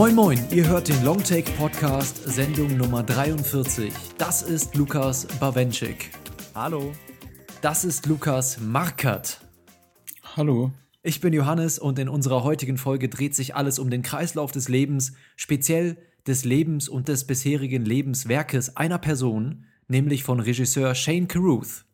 Moin Moin, ihr hört den Longtake Podcast, Sendung Nummer 43. Das ist Lukas Bawenschik. Hallo. Das ist Lukas Markert. Hallo. Ich bin Johannes und in unserer heutigen Folge dreht sich alles um den Kreislauf des Lebens, speziell des Lebens und des bisherigen Lebenswerkes einer Person, nämlich von Regisseur Shane Carruth.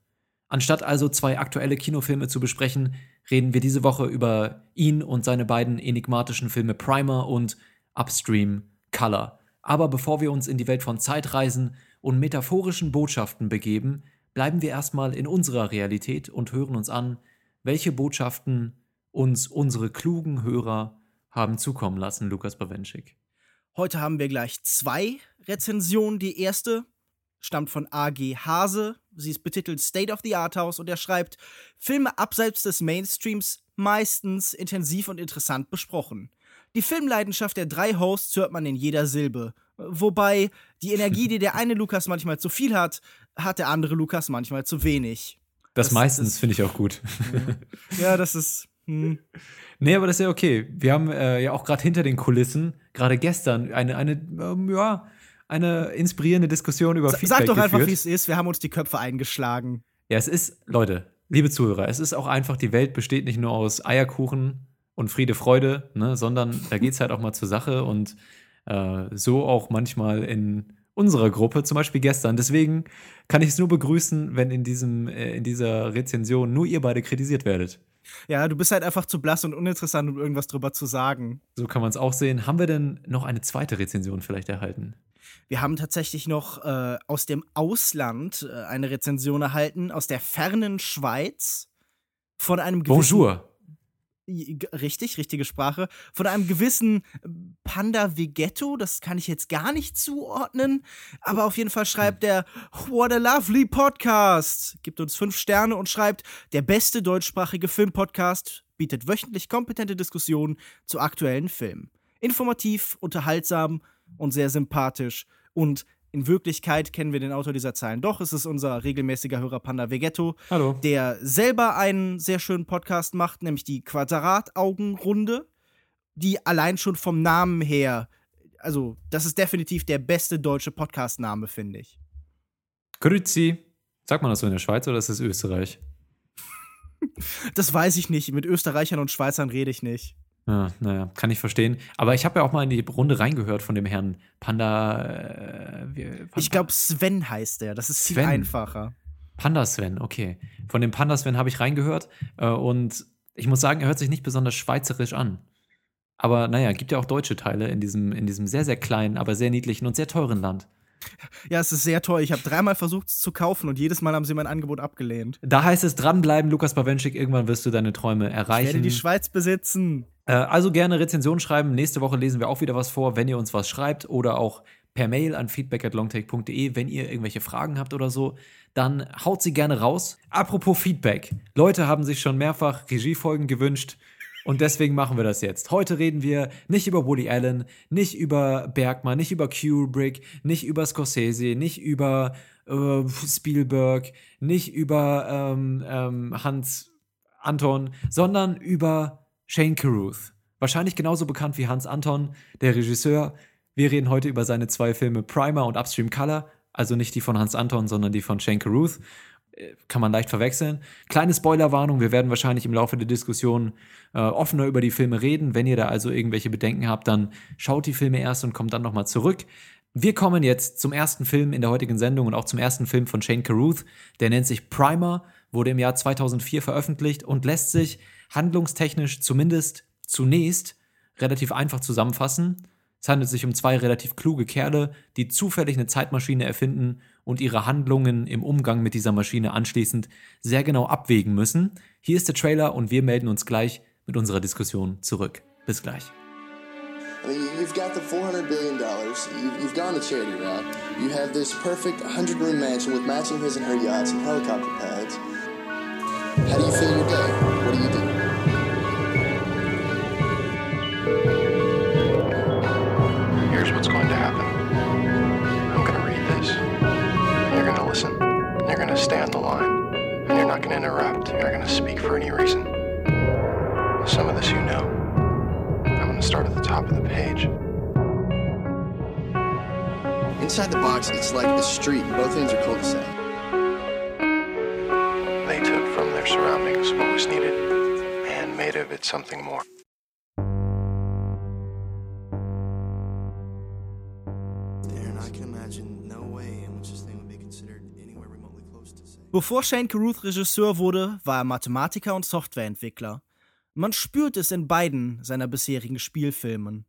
Anstatt also zwei aktuelle Kinofilme zu besprechen, reden wir diese Woche über ihn und seine beiden enigmatischen Filme Primer und Upstream Color. Aber bevor wir uns in die Welt von Zeitreisen und metaphorischen Botschaften begeben, bleiben wir erstmal in unserer Realität und hören uns an, welche Botschaften uns unsere klugen Hörer haben zukommen lassen, Lukas Bawenschik. Heute haben wir gleich zwei Rezensionen. Die erste stammt von AG Hase. Sie ist betitelt State of the Art House und er schreibt: Filme abseits des Mainstreams meistens intensiv und interessant besprochen. Die Filmleidenschaft der drei Hosts hört man in jeder Silbe. Wobei die Energie, die der eine Lukas manchmal zu viel hat, hat der andere Lukas manchmal zu wenig. Das, das meistens finde ich auch gut. Ja, das ist. Hm. Nee, aber das ist ja okay. Wir haben äh, ja auch gerade hinter den Kulissen, gerade gestern, eine, eine, ähm, ja, eine inspirierende Diskussion über Sa Feedback Sag doch geführt. einfach, wie es ist. Wir haben uns die Köpfe eingeschlagen. Ja, es ist, Leute, liebe Zuhörer, es ist auch einfach, die Welt besteht nicht nur aus Eierkuchen und Friede, Freude, ne, sondern da geht es halt auch mal zur Sache und äh, so auch manchmal in unserer Gruppe, zum Beispiel gestern. Deswegen kann ich es nur begrüßen, wenn in, diesem, äh, in dieser Rezension nur ihr beide kritisiert werdet. Ja, du bist halt einfach zu blass und uninteressant, um irgendwas drüber zu sagen. So kann man es auch sehen. Haben wir denn noch eine zweite Rezension vielleicht erhalten? Wir haben tatsächlich noch äh, aus dem Ausland äh, eine Rezension erhalten, aus der fernen Schweiz, von einem gewissen Bonjour. Richtig, richtige Sprache. Von einem gewissen Panda Vegetto, das kann ich jetzt gar nicht zuordnen, aber auf jeden Fall schreibt er What a lovely podcast. Gibt uns fünf Sterne und schreibt, der beste deutschsprachige Filmpodcast bietet wöchentlich kompetente Diskussionen zu aktuellen Filmen. Informativ, unterhaltsam und sehr sympathisch. Und in Wirklichkeit kennen wir den Autor dieser Zeilen doch. Es ist unser regelmäßiger Hörer Panda Vegetto, Hallo. der selber einen sehr schönen Podcast macht, nämlich die Quadrataugenrunde, die allein schon vom Namen her, also das ist definitiv der beste deutsche Podcast-Name, finde ich. Grüezi. Sagt man das so in der Schweiz oder ist das Österreich? Das weiß ich nicht. Mit Österreichern und Schweizern rede ich nicht. Ja, naja, kann ich verstehen. Aber ich habe ja auch mal in die Runde reingehört von dem Herrn Panda. Äh, wie, Ich glaube, Sven heißt der. Das ist viel Sven. einfacher. Panda Sven, okay. Von dem Panda Sven habe ich reingehört äh, und ich muss sagen, er hört sich nicht besonders schweizerisch an. Aber naja, gibt ja auch deutsche Teile in diesem, in diesem sehr, sehr kleinen, aber sehr niedlichen und sehr teuren Land. Ja, es ist sehr toll. Ich habe dreimal versucht, es zu kaufen und jedes Mal haben sie mein Angebot abgelehnt. Da heißt es dranbleiben, Lukas Bawenschik, irgendwann wirst du deine Träume Ich werde erreichen. die Schweiz besitzen. Äh, also gerne Rezension schreiben. Nächste Woche lesen wir auch wieder was vor, wenn ihr uns was schreibt oder auch per Mail an feedback@longtake.de, wenn ihr irgendwelche Fragen habt oder so, dann haut sie gerne raus. Apropos Feedback. Leute haben sich schon mehrfach Regiefolgen gewünscht und deswegen machen wir das jetzt. Heute reden wir nicht über Woody Allen, nicht über Bergman, nicht über Kubrick, nicht über Scorsese, nicht über äh, Spielberg, nicht über ähm, ähm, Hans Anton, sondern über Shane Carruth. Wahrscheinlich genauso bekannt wie Hans Anton, der Regisseur. Wir reden heute über seine zwei Filme Primer und Upstream Color, also nicht die von Hans Anton, sondern die von Shane Carruth. Äh, Kann man leicht verwechseln. Kleine Spoilerwarnung, wir werden wahrscheinlich im Laufe der Diskussion äh, offener über die Filme reden. Wenn ihr da also irgendwelche Bedenken habt, dann schaut die Filme erst und kommt dann nochmal zurück. Wir kommen jetzt zum ersten Film in der heutigen Sendung und auch zum ersten Film von Shane Carruth. Der nennt sich Primer, wurde im Jahr 2004 veröffentlicht und lässt sich handlungstechnisch zumindest zunächst relativ einfach zusammenfassen. Es handelt sich um zwei relativ kluge Kerle, die zufällig eine Zeitmaschine erfinden und ihre Handlungen im Umgang mit dieser Maschine anschließend sehr genau abwägen müssen. Hier ist der Trailer und wir melden uns gleich mit unserer Diskussion zurück. Bis gleich. I mean, you've got the $400 billion. You've, you've gone the charity route. You have this perfect 100 room mansion with matching his and her yachts and helicopter pads. How do you fill your day? What do you do? Here's what's going to happen. I'm going to read this. You're going to listen. And you're going to stay on the line, and you're not going to interrupt. You're not going to speak for any reason. Some of this you know. I'm going to start at the top of the page. Inside the box, it's like a street. Both ends are cul-de-sac. Surroundings what was needed and made of it something more. Bevor Shane Carruth Regisseur wurde, war er Mathematiker und Softwareentwickler. Man spürt es in beiden seiner bisherigen Spielfilmen.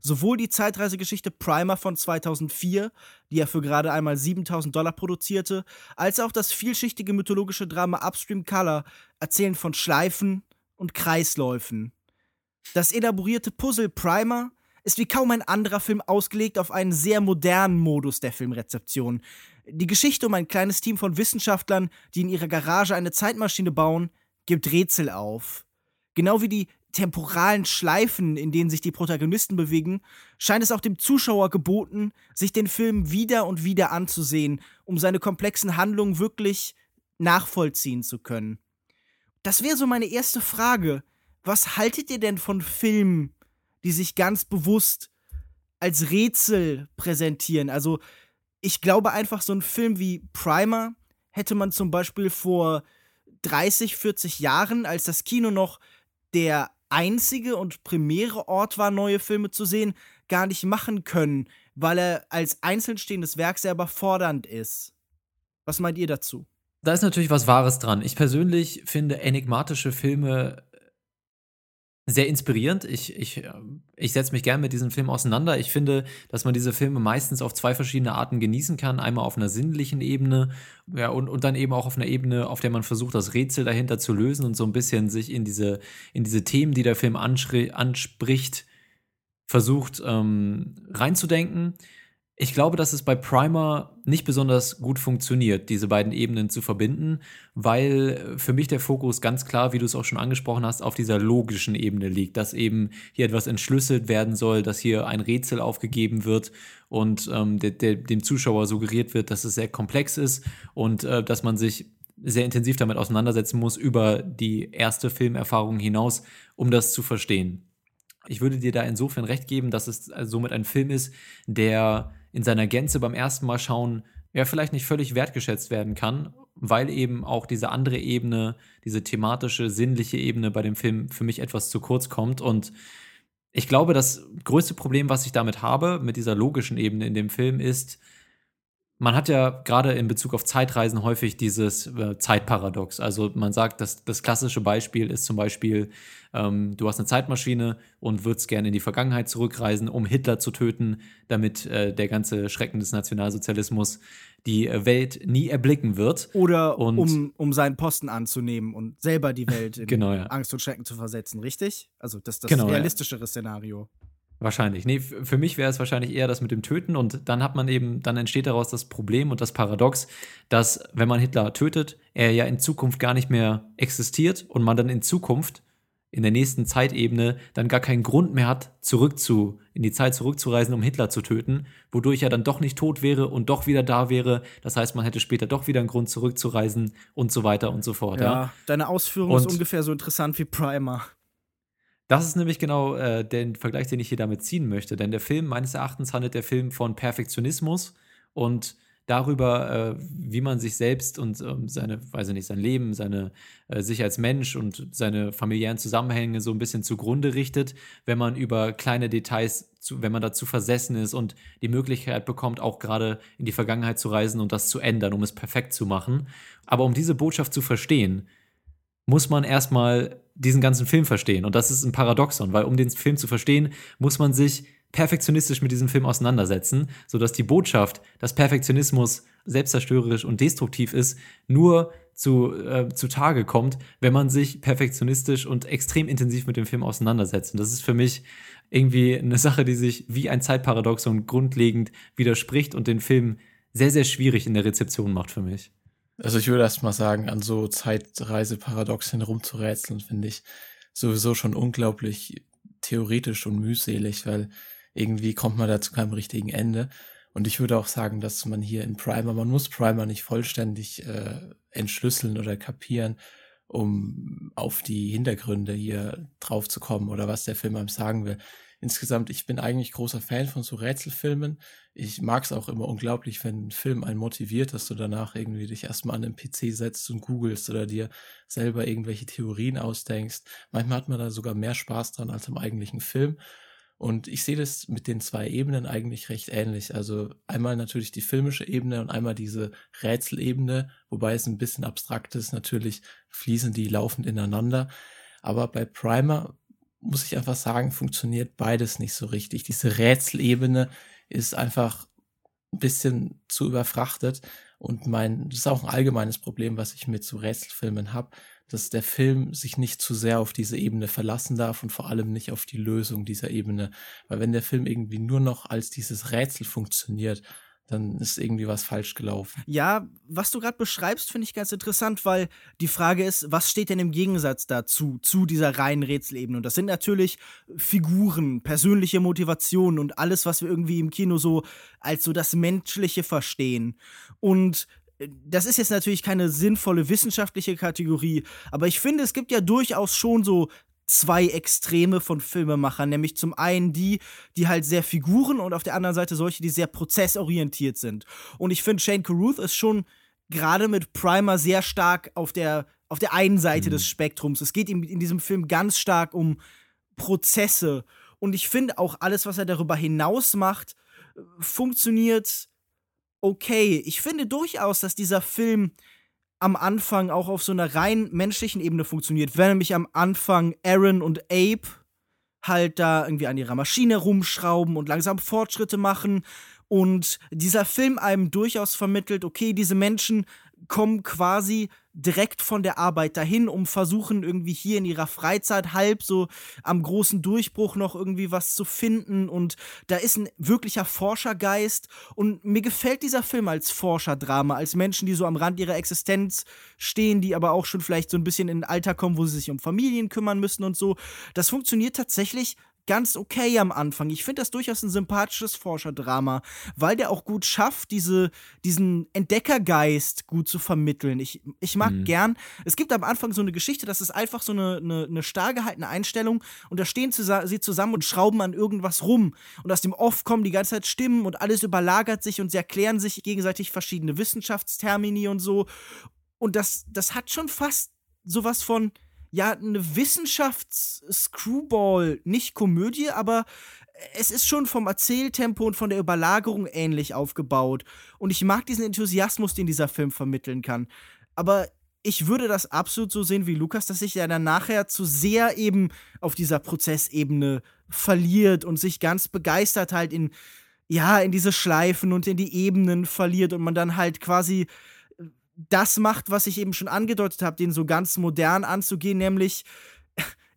Sowohl die Zeitreisegeschichte Primer von 2004, die er für gerade einmal 7000 Dollar produzierte, als auch das vielschichtige mythologische Drama Upstream Color erzählen von Schleifen und Kreisläufen. Das elaborierte Puzzle Primer ist wie kaum ein anderer Film ausgelegt auf einen sehr modernen Modus der Filmrezeption. Die Geschichte um ein kleines Team von Wissenschaftlern, die in ihrer Garage eine Zeitmaschine bauen, gibt Rätsel auf. Genau wie die temporalen Schleifen, in denen sich die Protagonisten bewegen, scheint es auch dem Zuschauer geboten, sich den Film wieder und wieder anzusehen, um seine komplexen Handlungen wirklich nachvollziehen zu können. Das wäre so meine erste Frage. Was haltet ihr denn von Filmen, die sich ganz bewusst als Rätsel präsentieren? Also, ich glaube einfach, so ein Film wie Primer hätte man zum Beispiel vor 30, 40 Jahren, als das Kino noch der einzige und primäre Ort war, neue Filme zu sehen, gar nicht machen können, weil er als einzeln stehendes Werk sehr überfordernd ist. Was meint ihr dazu? Da ist natürlich was Wahres dran. Ich persönlich finde enigmatische Filme sehr inspirierend. Ich, ich, ich setze mich gern mit diesen Filmen auseinander. Ich finde, dass man diese Filme meistens auf zwei verschiedene Arten genießen kann. Einmal auf einer sinnlichen Ebene ja, und, und dann eben auch auf einer Ebene, auf der man versucht, das Rätsel dahinter zu lösen und so ein bisschen sich in diese, in diese Themen, die der Film anspricht, versucht ähm, reinzudenken. Ich glaube, dass es bei Primer nicht besonders gut funktioniert, diese beiden Ebenen zu verbinden, weil für mich der Fokus ganz klar, wie du es auch schon angesprochen hast, auf dieser logischen Ebene liegt, dass eben hier etwas entschlüsselt werden soll, dass hier ein Rätsel aufgegeben wird und ähm, de, de, dem Zuschauer suggeriert wird, dass es sehr komplex ist und äh, dass man sich sehr intensiv damit auseinandersetzen muss über die erste Filmerfahrung hinaus, um das zu verstehen. Ich würde dir da insofern recht geben, dass es somit ein Film ist, der in seiner Gänze beim ersten Mal schauen ja vielleicht nicht völlig wertgeschätzt werden kann, weil eben auch diese andere Ebene, diese thematische, sinnliche Ebene bei dem Film für mich etwas zu kurz kommt. Und ich glaube, das größte Problem, was ich damit habe, mit dieser logischen Ebene in dem Film, ist, man hat ja gerade in Bezug auf Zeitreisen häufig dieses äh, Zeitparadox. Also man sagt, dass das klassische Beispiel ist zum Beispiel, ähm, du hast eine Zeitmaschine und würdest gerne in die Vergangenheit zurückreisen, um Hitler zu töten, damit äh, der ganze Schrecken des Nationalsozialismus die äh, Welt nie erblicken wird. Oder und, um, um seinen Posten anzunehmen und selber die Welt in genau, ja. Angst und Schrecken zu versetzen, richtig? Also das ist das Genau, ja. realistischere Szenario. Wahrscheinlich. Nee, für mich wäre es wahrscheinlich eher das mit dem Töten und dann hat man eben, dann entsteht daraus das Problem und das Paradox, dass wenn man Hitler tötet, er ja in Zukunft gar nicht mehr existiert und man dann in Zukunft in der nächsten Zeitebene dann gar keinen Grund mehr hat, zurück zu, in die Zeit zurückzureisen, um Hitler zu töten, wodurch er dann doch nicht tot wäre und doch wieder da wäre. Das heißt, man hätte später doch wieder einen Grund zurückzureisen und so weiter und so fort. Ja, Ja. deine Ausführung ist Und- ungefähr so interessant wie Primer. Das ist nämlich genau äh, der Vergleich, den ich hier damit ziehen möchte. Denn der Film, meines Erachtens, handelt der Film von Perfektionismus und darüber, äh, wie man sich selbst und ähm, seine, weiß ich nicht, sein Leben, seine äh, sich als Mensch und seine familiären Zusammenhänge so ein bisschen zugrunde richtet, wenn man über kleine Details, zu, wenn man dazu versessen ist und die Möglichkeit bekommt, auch gerade in die Vergangenheit zu reisen und das zu ändern, um es perfekt zu machen. Aber um diese Botschaft zu verstehen, muss man erstmal diesen ganzen Film verstehen. Und das ist ein Paradoxon, weil um den Film zu verstehen, muss man sich perfektionistisch mit diesem Film auseinandersetzen, sodass die Botschaft, dass Perfektionismus selbstzerstörerisch und destruktiv ist, nur zu, äh, zu Tage kommt, wenn man sich perfektionistisch und extrem intensiv mit dem Film auseinandersetzt. Und das ist für mich irgendwie eine Sache, die sich wie ein Zeitparadoxon grundlegend widerspricht und den Film sehr, sehr schwierig in der Rezeption macht für mich. Also ich würde erst mal sagen, an so Zeitreiseparadoxen rumzurätseln, finde ich sowieso schon unglaublich theoretisch und mühselig, weil irgendwie kommt man da zu keinem richtigen Ende. Und ich würde auch sagen, dass man hier in Primer, man muss Primer nicht vollständig äh, entschlüsseln oder kapieren, um auf die Hintergründe hier drauf zu kommen oder was der Film einem sagen will. Insgesamt, ich bin eigentlich großer Fan von so Rätselfilmen. Ich mag es auch immer unglaublich, wenn ein Film einen motiviert, dass du danach irgendwie dich erstmal an den PC setzt und googelst oder dir selber irgendwelche Theorien ausdenkst. Manchmal hat man da sogar mehr Spaß dran als im eigentlichen Film. Und ich sehe das mit den zwei Ebenen eigentlich recht ähnlich. Also einmal natürlich die filmische Ebene und einmal diese Rätselebene, wobei es ein bisschen abstrakt ist. Natürlich fließen die laufend ineinander. Aber bei Primer muss ich einfach sagen, funktioniert beides nicht so richtig. Diese Rätselebene ist einfach ein bisschen zu überfrachtet. Und mein, das ist auch ein allgemeines Problem, was ich mit so Rätselfilmen habe dass der Film sich nicht zu sehr auf diese Ebene verlassen darf und vor allem nicht auf die Lösung dieser Ebene. Weil wenn der Film irgendwie nur noch als dieses Rätsel funktioniert, dann ist irgendwie was falsch gelaufen. Ja, was du gerade beschreibst, finde ich ganz interessant, weil die Frage ist, was steht denn im Gegensatz dazu, zu dieser reinen Rätselebene? Und das sind natürlich Figuren, persönliche Motivationen und alles, was wir irgendwie im Kino so als so das Menschliche verstehen. Und das ist jetzt natürlich keine sinnvolle wissenschaftliche Kategorie, aber ich finde, es gibt ja durchaus schon so zwei Extreme von Filmemachern, nämlich zum einen die, die halt sehr Figuren und auf der anderen Seite solche, die sehr prozessorientiert sind. Und ich finde, Shane Carruth ist schon gerade mit Primer sehr stark auf der, auf der einen Seite mhm. des Spektrums. Es geht ihm in diesem Film ganz stark um Prozesse. Und ich finde auch alles, was er darüber hinaus macht, funktioniert okay. Ich finde durchaus, dass dieser Film am Anfang auch auf so einer rein menschlichen Ebene funktioniert. Wenn nämlich am Anfang Aaron und Abe halt da irgendwie an ihrer Maschine rumschrauben und langsam Fortschritte machen und dieser Film einem durchaus vermittelt, okay, diese Menschen kommen quasi direkt von der Arbeit dahin, um versuchen irgendwie hier in ihrer Freizeit halb so am großen Durchbruch noch irgendwie was zu finden und da ist ein wirklicher Forschergeist und mir gefällt dieser Film als Forscherdrama, als Menschen, die so am Rand ihrer Existenz stehen, die aber auch schon vielleicht so ein bisschen in ein Alter kommen, wo sie sich um Familien kümmern müssen und so. Das funktioniert tatsächlich ganz okay am Anfang. Ich finde das durchaus ein sympathisches Forscherdrama, weil der auch gut schafft, diese, diesen Entdeckergeist gut zu vermitteln. Ich, ich mag mhm. gern, es gibt am Anfang so eine Geschichte, das ist einfach so eine, eine, eine starr gehaltene Einstellung und da stehen sie zusammen und schrauben an irgendwas rum. Und aus dem Off kommen die ganze Zeit Stimmen und alles überlagert sich und sie erklären sich gegenseitig verschiedene Wissenschaftstermini und so. Und das, das hat schon fast sowas von, ja, eine Wissenschafts-Screwball, nicht Komödie, aber es ist schon vom Erzähltempo und von der Überlagerung ähnlich aufgebaut. Und ich mag diesen Enthusiasmus, den dieser Film vermitteln kann. Aber ich würde das absolut so sehen wie Lukas, dass sich ja dann nachher zu sehr eben auf dieser Prozessebene verliert und sich ganz begeistert halt in, ja, in diese Schleifen und in die Ebenen verliert und man dann halt quasi das macht, was ich eben schon angedeutet habe, den so ganz modern anzugehen, nämlich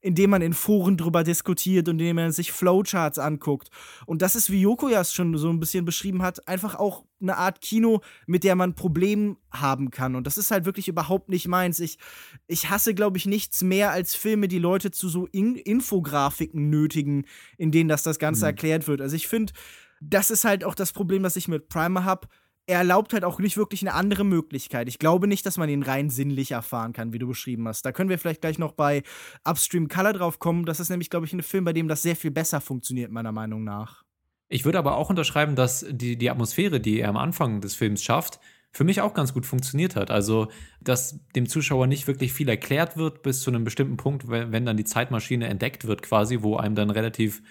indem man in Foren drüber diskutiert und indem man sich Flowcharts anguckt. Und das ist, wie Joko ja schon so ein bisschen beschrieben hat, einfach auch eine Art Kino, mit der man Probleme haben kann. Und das ist halt wirklich überhaupt nicht meins. Ich, ich hasse, glaube ich, nichts mehr als Filme, die Leute zu so In Infografiken nötigen, in denen das das Ganze mhm. erklärt wird. Also ich finde, das ist halt auch das Problem, das ich mit Primer habe er erlaubt halt auch nicht wirklich eine andere Möglichkeit. Ich glaube nicht, dass man ihn rein sinnlich erfahren kann, wie du beschrieben hast. Da können wir vielleicht gleich noch bei Upstream Color drauf kommen. Das ist nämlich, glaube ich, ein Film, bei dem das sehr viel besser funktioniert, meiner Meinung nach. Ich würde aber auch unterschreiben, dass die, die Atmosphäre, die er am Anfang des Films schafft, für mich auch ganz gut funktioniert hat. Also, dass dem Zuschauer nicht wirklich viel erklärt wird bis zu einem bestimmten Punkt, wenn, wenn dann die Zeitmaschine entdeckt wird, quasi, wo einem dann relativ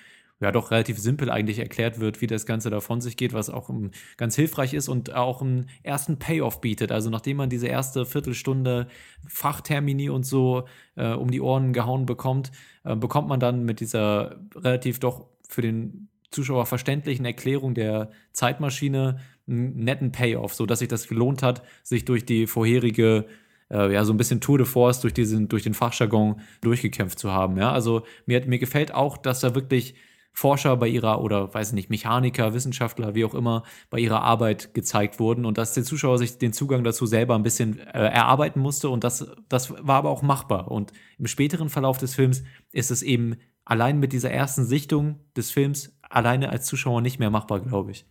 ja doch relativ simpel eigentlich erklärt wird, wie das Ganze da von sich geht, was auch um, ganz hilfreich ist und auch einen ersten Payoff bietet. Also nachdem man diese erste Viertelstunde Fachtermini und so äh, um die Ohren gehauen bekommt, äh, bekommt man dann mit dieser relativ doch für den Zuschauer verständlichen Erklärung der Zeitmaschine einen netten Payoff, so dass sich das gelohnt hat, sich durch die vorherige äh, ja, so ein bisschen Tour de Force durch diesen, durch den Fachjargon durchgekämpft zu haben. Ja, also mir, mir gefällt auch, dass da wirklich Forscher bei ihrer oder weiß nicht, Mechaniker, Wissenschaftler, wie auch immer, bei ihrer Arbeit gezeigt wurden und dass der Zuschauer sich den Zugang dazu selber ein bisschen äh, erarbeiten musste und das, das war aber auch machbar. Und im späteren Verlauf des Films ist es eben allein mit dieser ersten Sichtung des Films alleine als Zuschauer nicht mehr machbar, glaube ich.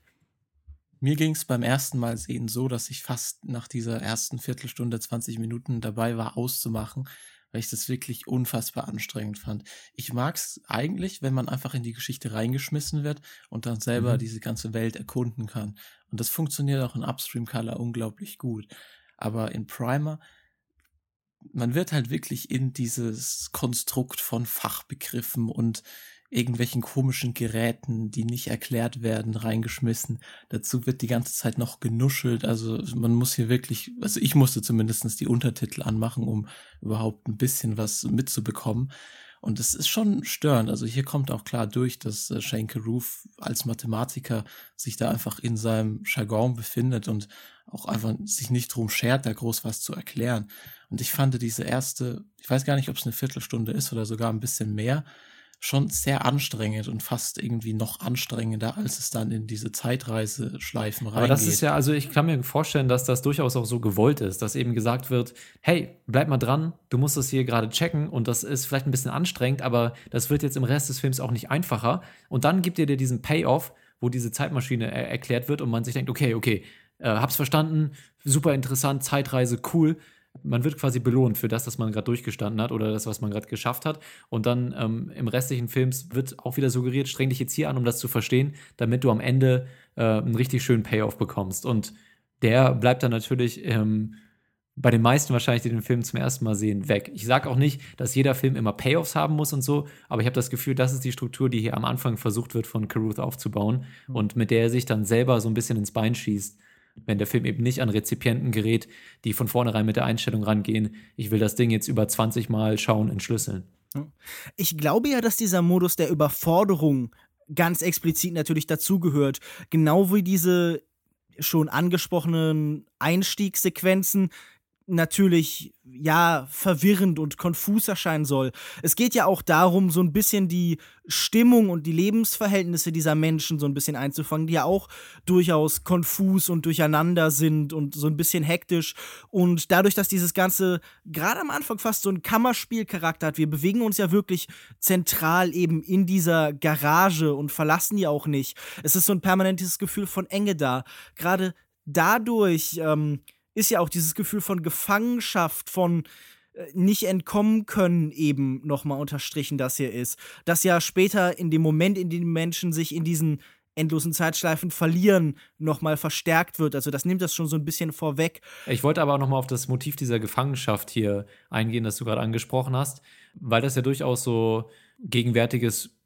Mir ging es beim ersten Mal sehen so, dass ich fast nach dieser ersten Viertelstunde, 20 Minuten dabei war, auszumachen, weil ich das wirklich unfassbar anstrengend fand. Ich mag es eigentlich, wenn man einfach in die Geschichte reingeschmissen wird und dann selber mhm. diese ganze Welt erkunden kann. Und das funktioniert auch in Upstream Color unglaublich gut. Aber in Primer, man wird halt wirklich in dieses Konstrukt von Fachbegriffen und irgendwelchen komischen Geräten, die nicht erklärt werden, reingeschmissen. Dazu wird die ganze Zeit noch genuschelt. Also man muss hier wirklich, also ich musste zumindestens die Untertitel anmachen, um überhaupt ein bisschen was mitzubekommen. Und es ist schon störend. Also hier kommt auch klar durch, dass äh, Shane Carruth als Mathematiker sich da einfach in seinem Jargon befindet und auch einfach sich nicht drum schert, da groß was zu erklären. Und ich fand diese erste, ich weiß gar nicht, ob es eine Viertelstunde ist oder sogar ein bisschen mehr, schon sehr anstrengend und fast irgendwie noch anstrengender, als es dann in diese Zeitreiseschleifen reingeht. Aber das ist ja, also ich kann mir vorstellen, dass das durchaus auch so gewollt ist, dass eben gesagt wird, hey, bleib mal dran, du musst das hier gerade checken und das ist vielleicht ein bisschen anstrengend, aber das wird jetzt im Rest des Films auch nicht einfacher. Und dann gibt ihr dir diesen Payoff, wo diese Zeitmaschine er erklärt wird und man sich denkt, okay, okay, äh, hab's verstanden, super interessant, Zeitreise, cool man wird quasi belohnt für das, was man gerade durchgestanden hat oder das, was man gerade geschafft hat. Und dann ähm, im restlichen Films wird auch wieder suggeriert, streng dich jetzt hier an, um das zu verstehen, damit du am Ende äh, einen richtig schönen Payoff bekommst. Und der bleibt dann natürlich ähm, bei den meisten wahrscheinlich, die den Film zum ersten Mal sehen, weg. Ich sage auch nicht, dass jeder Film immer Payoffs haben muss und so, aber ich habe das Gefühl, das ist die Struktur, die hier am Anfang versucht wird, von Caruth aufzubauen mhm. und mit der er sich dann selber so ein bisschen ins Bein schießt wenn der Film eben nicht an Rezipienten gerät, die von vornherein mit der Einstellung rangehen, ich will das Ding jetzt über 20 Mal schauen, entschlüsseln. Ich glaube ja, dass dieser Modus der Überforderung ganz explizit natürlich dazugehört. Genau wie diese schon angesprochenen Einstiegssequenzen natürlich ja verwirrend und konfus erscheinen soll. Es geht ja auch darum, so ein bisschen die Stimmung und die Lebensverhältnisse dieser Menschen so ein bisschen einzufangen, die ja auch durchaus konfus und durcheinander sind und so ein bisschen hektisch. Und dadurch, dass dieses Ganze gerade am Anfang fast so einen Kammerspielcharakter hat, wir bewegen uns ja wirklich zentral eben in dieser Garage und verlassen die auch nicht. Es ist so ein permanentes Gefühl von Enge da. Gerade dadurch ähm, ist ja auch dieses Gefühl von Gefangenschaft, von äh, nicht entkommen können eben nochmal unterstrichen, das hier ist. Das ja später in dem Moment, in dem Menschen sich in diesen endlosen Zeitschleifen verlieren, nochmal verstärkt wird. Also das nimmt das schon so ein bisschen vorweg. Ich wollte aber auch nochmal auf das Motiv dieser Gefangenschaft hier eingehen, das du gerade angesprochen hast, weil das ja durchaus so gegenwärtiges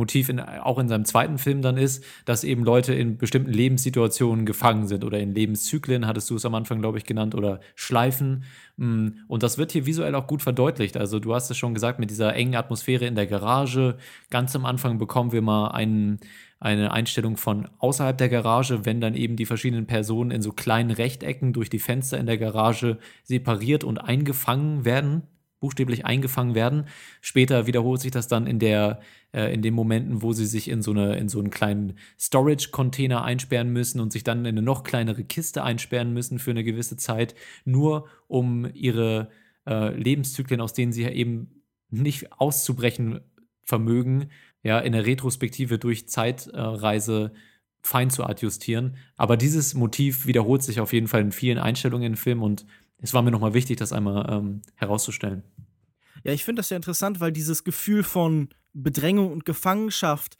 Motiv in, auch in seinem zweiten Film dann ist, dass eben Leute in bestimmten Lebenssituationen gefangen sind oder in Lebenszyklen, hattest du es am Anfang, glaube ich, genannt, oder Schleifen. Mm, und das wird hier visuell auch gut verdeutlicht. Also du hast es schon gesagt, mit dieser engen Atmosphäre in der Garage. Ganz am Anfang bekommen wir mal einen, eine Einstellung von außerhalb der Garage, wenn dann eben die verschiedenen Personen in so kleinen Rechtecken durch die Fenster in der Garage separiert und eingefangen werden buchstäblich eingefangen werden. Später wiederholt sich das dann in der äh, in den Momenten, wo sie sich in so eine in so einen kleinen Storage Container einsperren müssen und sich dann in eine noch kleinere Kiste einsperren müssen für eine gewisse Zeit, nur um ihre äh, Lebenszyklen, aus denen sie eben nicht auszubrechen vermögen, ja, in der Retrospektive durch Zeitreise fein zu adjustieren. Aber dieses Motiv wiederholt sich auf jeden Fall in vielen Einstellungen im Film und es war mir nochmal wichtig, das einmal ähm, herauszustellen. Ja, ich finde das ja interessant, weil dieses Gefühl von Bedrängung und Gefangenschaft,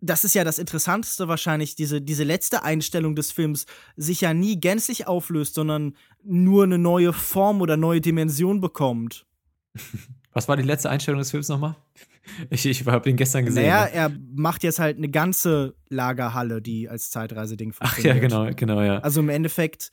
das ist ja das Interessanteste wahrscheinlich, diese, diese letzte Einstellung des Films sich ja nie gänzlich auflöst, sondern nur eine neue Form oder neue Dimension bekommt. Was war die letzte Einstellung des Films nochmal? Ich, ich habe ihn gestern gesehen. Naja, ne? er macht jetzt halt eine ganze Lagerhalle, die als Zeitreiseding funktioniert. Ach ja, genau, genau, ja. Also im Endeffekt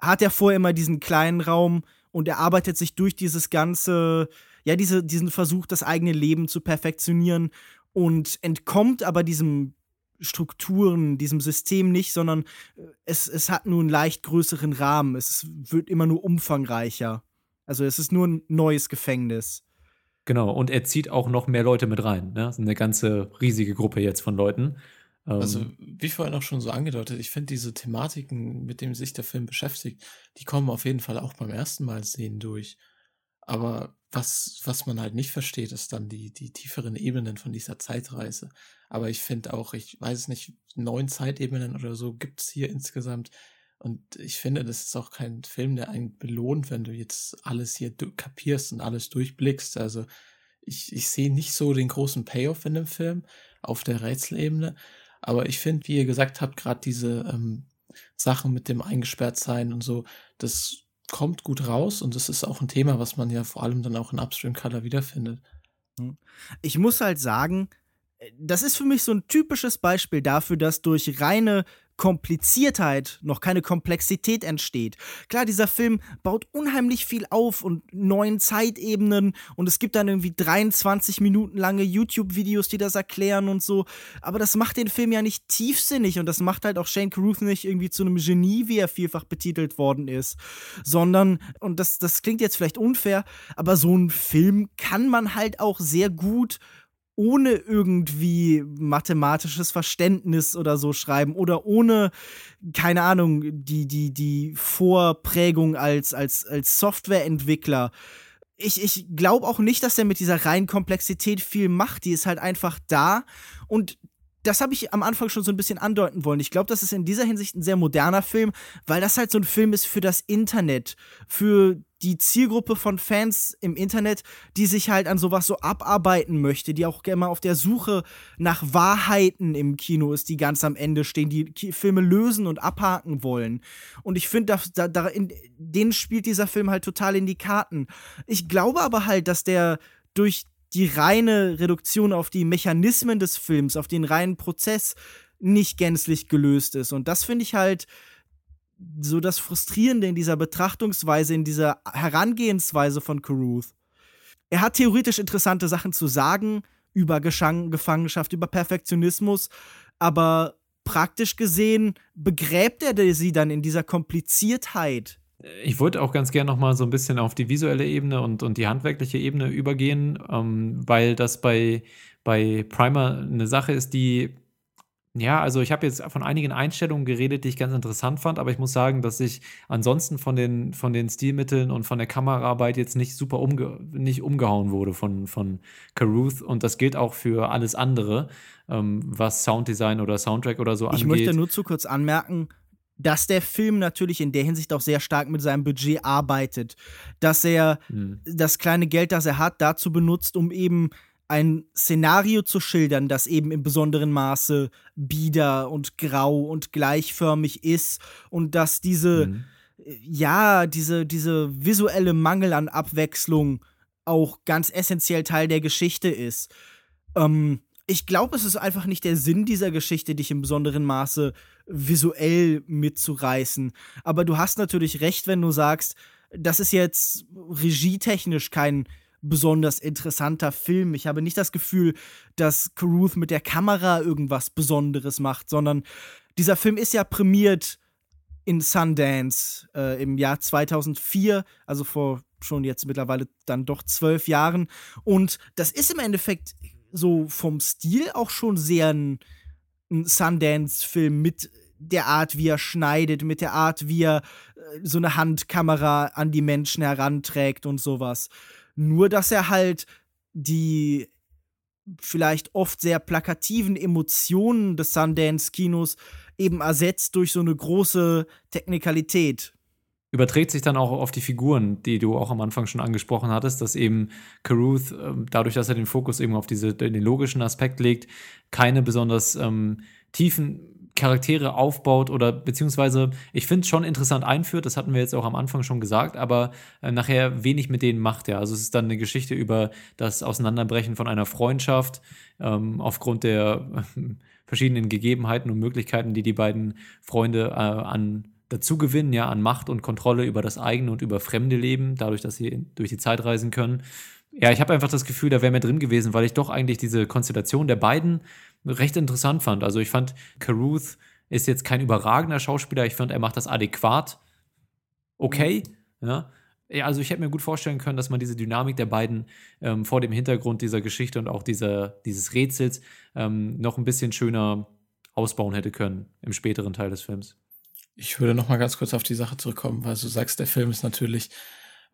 hat er vorher immer diesen kleinen Raum und er arbeitet sich durch dieses ganze, ja, diese, diesen Versuch, das eigene Leben zu perfektionieren und entkommt aber diesem Strukturen, diesem System nicht, sondern äh, es, es hat nur einen leicht größeren Rahmen. Es wird immer nur umfangreicher. Also es ist nur ein neues Gefängnis. Genau, und er zieht auch noch mehr Leute mit rein. Ne? Eine ganze riesige Gruppe jetzt von Leuten. Also, ähm, wie vorhin auch schon so angedeutet, ich finde diese Thematiken, mit denen sich der Film beschäftigt, die kommen auf jeden Fall auch beim ersten Mal sehen durch. Aber was, was man halt nicht versteht, ist dann die, die tieferen Ebenen von dieser Zeitreise. Aber ich finde auch, ich weiß es nicht, neun Zeitebenen oder so gibt's hier insgesamt. Und ich finde, das ist auch kein Film, der einen belohnt, wenn du jetzt alles hier kapierst und alles durchblickst. Also ich, ich sehe nicht so den großen Payoff in dem Film auf der Rätselebene. Aber ich finde, wie ihr gesagt habt, gerade diese ähm, Sachen mit dem Eingesperrtsein und so, das kommt gut raus und das ist auch ein Thema, was man ja vor allem dann auch in Upstream Color wiederfindet. Hm. Ich muss halt sagen, äh, das ist für mich so ein typisches Beispiel dafür, dass durch reine Kompliziertheit noch keine Komplexität entsteht. Klar, dieser Film baut unheimlich viel auf und neuen Zeitebenen und es gibt dann irgendwie 23 Minuten lange YouTube-Videos, die das erklären und so. Aber das macht den Film ja nicht tiefsinnig und das macht halt auch Shane Carruth nicht irgendwie zu einem Genie, wie er vielfach betitelt worden ist, sondern, und das, das klingt jetzt vielleicht unfair, aber so ein Film kann man halt auch sehr gut ohne irgendwie mathematisches Verständnis oder so schreiben oder ohne, keine Ahnung, die, die, die Vorprägung als, als, als Softwareentwickler. Ich, ich glaube auch nicht, dass er mit dieser reinen Komplexität viel macht. Die ist halt einfach da. Und das habe ich am Anfang schon so ein bisschen andeuten wollen. Ich glaube, das ist in dieser Hinsicht ein sehr moderner Film, weil das halt so ein Film ist für das Internet, für die Zielgruppe von Fans im Internet, die sich halt an sowas so abarbeiten möchte, die auch gerne mal auf der Suche nach Wahrheiten im Kino ist, die ganz am Ende stehen, die Filme lösen und abhaken wollen. Und ich finde, da, da, denen spielt dieser Film halt total in die Karten. Ich glaube aber halt, dass der durch die reine Reduktion auf die Mechanismen des Films, auf den reinen Prozess nicht gänzlich gelöst ist. Und das finde ich halt so das Frustrierende in dieser Betrachtungsweise, in dieser Herangehensweise von Caruth. Er hat theoretisch interessante Sachen zu sagen über Gefangenschaft, über Perfektionismus, aber praktisch gesehen begräbt er sie dann in dieser Kompliziertheit ich wollte auch ganz gerne noch mal so ein bisschen auf die visuelle Ebene und, und die handwerkliche Ebene übergehen, ähm, weil das bei, bei Primer eine Sache ist, die, ja, also ich habe jetzt von einigen Einstellungen geredet, die ich ganz interessant fand, aber ich muss sagen, dass ich ansonsten von den, von den Stilmitteln und von der Kameraarbeit jetzt nicht super umge nicht umgehauen wurde von, von Caruth und das gilt auch für alles andere, ähm, was Sounddesign oder Soundtrack oder so angeht. Ich möchte nur zu kurz anmerken, dass der Film natürlich in der Hinsicht auch sehr stark mit seinem Budget arbeitet, dass er mhm. das kleine Geld, das er hat, dazu benutzt, um eben ein Szenario zu schildern, das eben im besonderen Maße bieder und grau und gleichförmig ist und dass diese mhm. ja, diese diese visuelle Mangel an Abwechslung auch ganz essentiell Teil der Geschichte ist. Ähm, ich glaube, es ist einfach nicht der Sinn dieser Geschichte, dich im besonderen Maße visuell mitzureißen. Aber du hast natürlich recht, wenn du sagst, das ist jetzt regietechnisch kein besonders interessanter Film. Ich habe nicht das Gefühl, dass Caruth mit der Kamera irgendwas Besonderes macht, sondern dieser Film ist ja prämiert in Sundance äh, im Jahr 2004, also vor schon jetzt mittlerweile dann doch zwölf Jahren. Und das ist im Endeffekt so vom Stil auch schon sehr ein, ein Sundance-Film mit der Art, wie er schneidet, mit der Art, wie er äh, so eine Handkamera an die Menschen heranträgt und sowas. Nur, dass er halt die vielleicht oft sehr plakativen Emotionen des Sundance-Kinos eben ersetzt durch so eine große Technikalität. Überträgt sich dann auch auf die Figuren, die du auch am Anfang schon angesprochen hattest, dass eben Caruth, ähm, dadurch, dass er den Fokus eben auf diese, den logischen Aspekt legt, keine besonders ähm, tiefen Charaktere aufbaut oder beziehungsweise, ich finde es schon interessant einführt, das hatten wir jetzt auch am Anfang schon gesagt, aber äh, nachher wenig mit denen macht er. Also es ist dann eine Geschichte über das Auseinanderbrechen von einer Freundschaft ähm, aufgrund der äh, verschiedenen Gegebenheiten und Möglichkeiten, die die beiden Freunde äh, an dazu gewinnen, ja, an Macht und Kontrolle über das eigene und über fremde Leben, dadurch, dass sie durch die Zeit reisen können. Ja, ich habe einfach das Gefühl, da wäre mehr drin gewesen, weil ich doch eigentlich diese Konstellation der beiden recht interessant fand. Also ich fand, Caruth ist jetzt kein überragender Schauspieler, ich fand, er macht das adäquat okay, mhm. ja. Ja, also ich hätte mir gut vorstellen können, dass man diese Dynamik der beiden ähm, vor dem Hintergrund dieser Geschichte und auch dieser, dieses Rätsels ähm, noch ein bisschen schöner ausbauen hätte können im späteren Teil des Films. Ich würde noch mal ganz kurz auf die Sache zurückkommen, weil du sagst, der Film ist natürlich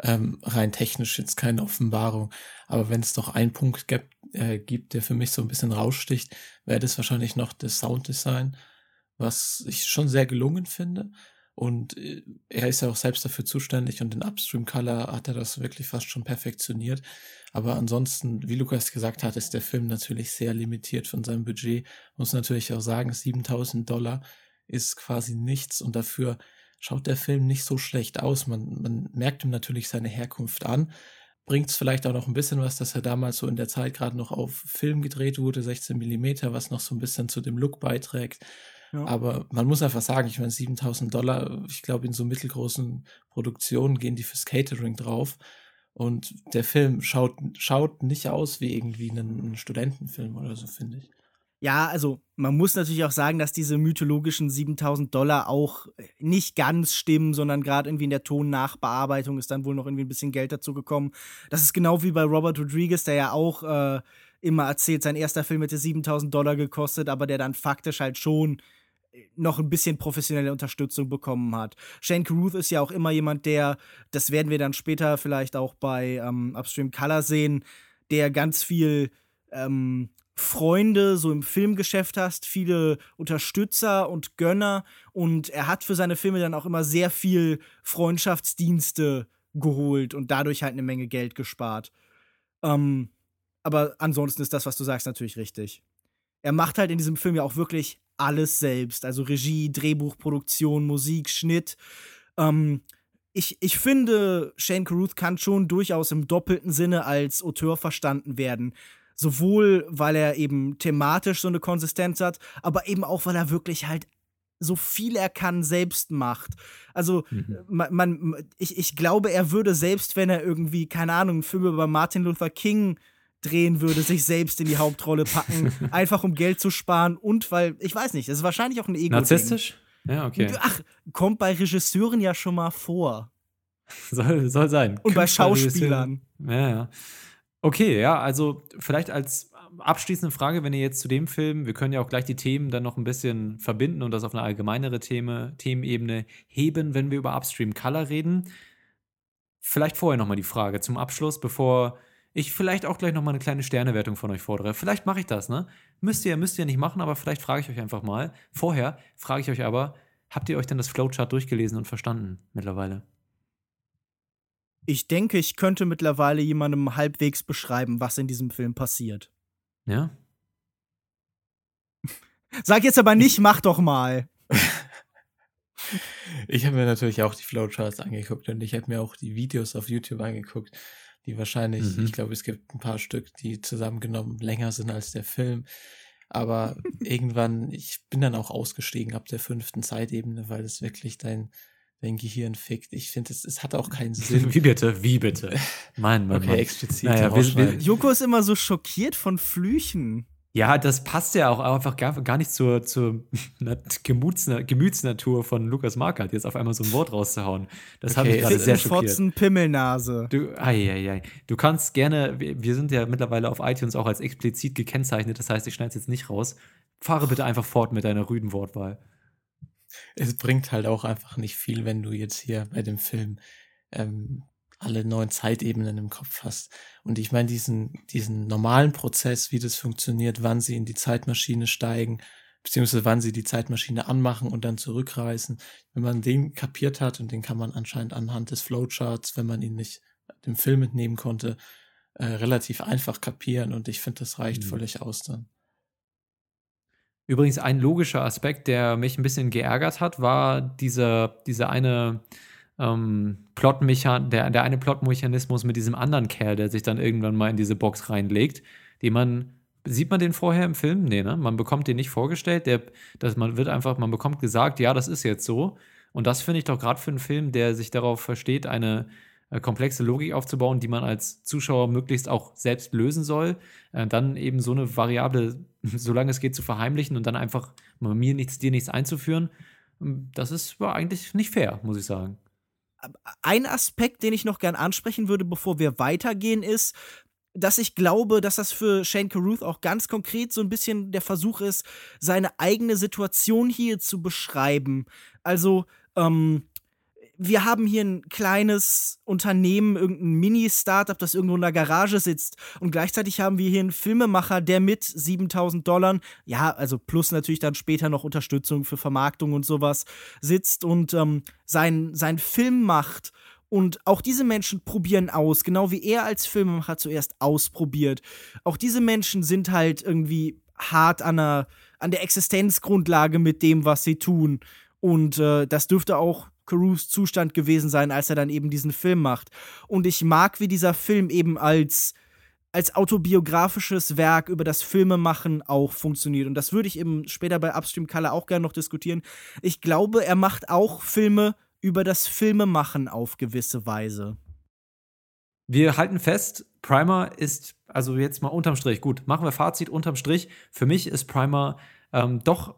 Ähm, rein technisch jetzt keine Offenbarung. Aber wenn es doch einen Punkt gibt, äh, gibt, der für mich so ein bisschen raussticht, wäre das wahrscheinlich noch das Sounddesign, was ich schon sehr gelungen finde. Und äh, er ist ja auch selbst dafür zuständig und in Upstream Color hat er das wirklich fast schon perfektioniert. Aber ansonsten, wie Lukas gesagt hat, ist der Film natürlich sehr limitiert von seinem Budget. Muss natürlich auch sagen, 7000 Dollar ist quasi nichts und dafür schaut der Film nicht so schlecht aus. Man, man merkt ihm natürlich seine Herkunft an. Bringt es vielleicht auch noch ein bisschen was, dass er damals so in der Zeit gerade noch auf Film gedreht wurde, 16 Millimeter, was noch so ein bisschen zu dem Look beiträgt. Ja. Aber man muss einfach sagen, ich meine, 7000 Dollar, ich glaube, in so mittelgroßen Produktionen gehen die fürs Catering drauf. Und der Film schaut, schaut nicht aus wie irgendwie ein, ein Studentenfilm oder so, finde ich. Ja, also man muss natürlich auch sagen, dass diese mythologischen 7000 Dollar auch nicht ganz stimmen, sondern gerade irgendwie in der Tonnachbearbeitung ist dann wohl noch irgendwie ein bisschen Geld dazu gekommen. Das ist genau wie bei Robert Rodriguez, der ja auch äh, immer erzählt, sein erster Film hätte 7000 Dollar gekostet, aber der dann faktisch halt schon noch ein bisschen professionelle Unterstützung bekommen hat. Shane Carruth ist ja auch immer jemand, der, das werden wir dann später vielleicht auch bei ähm, Upstream Color sehen, der ganz viel ähm, Freunde so im Filmgeschäft hast, viele Unterstützer und Gönner und er hat für seine Filme dann auch immer sehr viel Freundschaftsdienste geholt und dadurch halt eine Menge Geld gespart. Ähm, aber ansonsten ist das, was du sagst, natürlich richtig. Er macht halt in diesem Film ja auch wirklich alles selbst. Also Regie, Drehbuch, Produktion, Musik, Schnitt. Ähm, ich, ich finde, Shane Carruth kann schon durchaus im doppelten Sinne als Auteur verstanden werden. Sowohl, weil er eben thematisch so eine Konsistenz hat, aber eben auch, weil er wirklich halt so viel er kann selbst macht. Also mhm. man, man, ich, ich glaube, er würde selbst, wenn er irgendwie, keine Ahnung, einen Film über Martin Luther King drehen würde, sich selbst in die Hauptrolle packen, einfach um Geld zu sparen und weil, ich weiß nicht, das ist wahrscheinlich auch ein Ego. Narzisstisch? Ja, okay. Ach, kommt bei Regisseuren ja schon mal vor. soll, soll sein. Und bei Schauspielern. Ja, ja. Okay, ja, also vielleicht als abschließende Frage, wenn ihr jetzt zu dem Film, wir können ja auch gleich die Themen dann noch ein bisschen verbinden und das auf eine allgemeinere Theme, Themenebene heben, wenn wir über Upstream Color reden. Vielleicht vorher nochmal die Frage zum Abschluss, bevor ich vielleicht auch gleich nochmal eine kleine Sternewertung von euch fordere. Vielleicht mache ich das, ne? Müsst ihr, müsst ihr nicht machen, aber vielleicht frage ich euch einfach mal. Vorher frage ich euch aber, habt ihr euch denn das Flowchart durchgelesen und verstanden mittlerweile? Ich denke, ich könnte mittlerweile jemandem halbwegs beschreiben, was in diesem Film passiert. Ja? Sag jetzt aber nicht, mach doch mal. ich habe mir natürlich auch die Flowcharts angeguckt und ich habe mir auch die Videos auf YouTube angeguckt die wahrscheinlich, mhm. ich glaube, es gibt ein paar Stück, die zusammengenommen länger sind als der Film. Aber irgendwann, ich bin dann auch ausgestiegen ab der fünften Zeitebene, weil es wirklich dein, dein Gehirn fickt. Ich finde, es, es hat auch keinen Sinn. Wie bitte? Wie bitte? Mein, mein, okay, Mann. explizit. Naja, wir, wir, Joko ist immer so schockiert von Flüchen. Ja, das passt ja auch einfach gar, gar nicht zur, zur Gemüts, Gemütsnatur von Lukas Markert, jetzt auf einmal so ein Wort rauszuhauen. Das okay, hat mich gerade sehr schockiert. Fotzen, Pimmelnase. Du, ai, ai, ai. du kannst gerne, wir sind ja mittlerweile auf iTunes auch als explizit gekennzeichnet, das heißt, ich schneide es jetzt nicht raus. Fahre bitte einfach fort mit deiner rüden Wortwahl. Es bringt halt auch einfach nicht viel, wenn du jetzt hier bei dem Film ähm, alle neuen Zeitebenen im Kopf hast. Und ich meine, diesen, diesen normalen Prozess, wie das funktioniert, wann sie in die Zeitmaschine steigen, beziehungsweise wann sie die Zeitmaschine anmachen und dann zurückreisen. Wenn man den kapiert hat, und den kann man anscheinend anhand des Flowcharts, wenn man ihn nicht dem Film entnehmen konnte, äh, relativ einfach kapieren. Und ich finde, das reicht mhm. völlig aus dann. Übrigens, ein logischer Aspekt, der mich ein bisschen geärgert hat, war dieser, dieser eine ähm, Plotmechan der, der eine Plotmechanismus mit diesem anderen Kerl, der sich dann irgendwann mal in diese Box reinlegt, den man Sieht man den vorher im Film? Nee, ne? Man bekommt den nicht vorgestellt. Der, dass man wird einfach, man bekommt gesagt, ja, das ist jetzt so. Und das finde ich doch gerade für einen Film, der sich darauf versteht, eine komplexe Logik aufzubauen, die man als Zuschauer möglichst auch selbst lösen soll, äh, dann eben so eine Variable, solange es geht, zu verheimlichen und dann einfach mir nichts, dir nichts einzuführen. Ähm, das ist war eigentlich nicht fair, muss ich sagen ein Aspekt, den ich noch gern ansprechen würde, bevor wir weitergehen, ist, dass ich glaube, dass das für Shane Carruth auch ganz konkret so ein bisschen der Versuch ist, seine eigene Situation hier zu beschreiben. Also, ähm, wir haben hier ein kleines Unternehmen, irgendein Mini-Startup, das irgendwo in der Garage sitzt. Und gleichzeitig haben wir hier einen Filmemacher, der mit 7000 Dollar, ja, also plus natürlich dann später noch Unterstützung für Vermarktung und sowas, sitzt und ähm, sein, sein Film macht. Und auch diese Menschen probieren aus, genau wie er als Filmemacher zuerst ausprobiert. Auch diese Menschen sind halt irgendwie hart an der, an der Existenzgrundlage mit dem, was sie tun. Und äh, das dürfte auch Carus Zustand gewesen sein, als er dann eben diesen Film macht. Und ich mag, wie dieser Film eben als als autobiografisches Werk über das Filmemachen auch funktioniert. Und das würde ich eben später bei Upstream Color auch gerne noch diskutieren. Ich glaube, er macht auch Filme über das Filmemachen auf gewisse Weise. Wir halten fest, Primer ist, also jetzt mal unterm Strich, gut, machen wir Fazit unterm Strich. Für mich ist Primer ähm, doch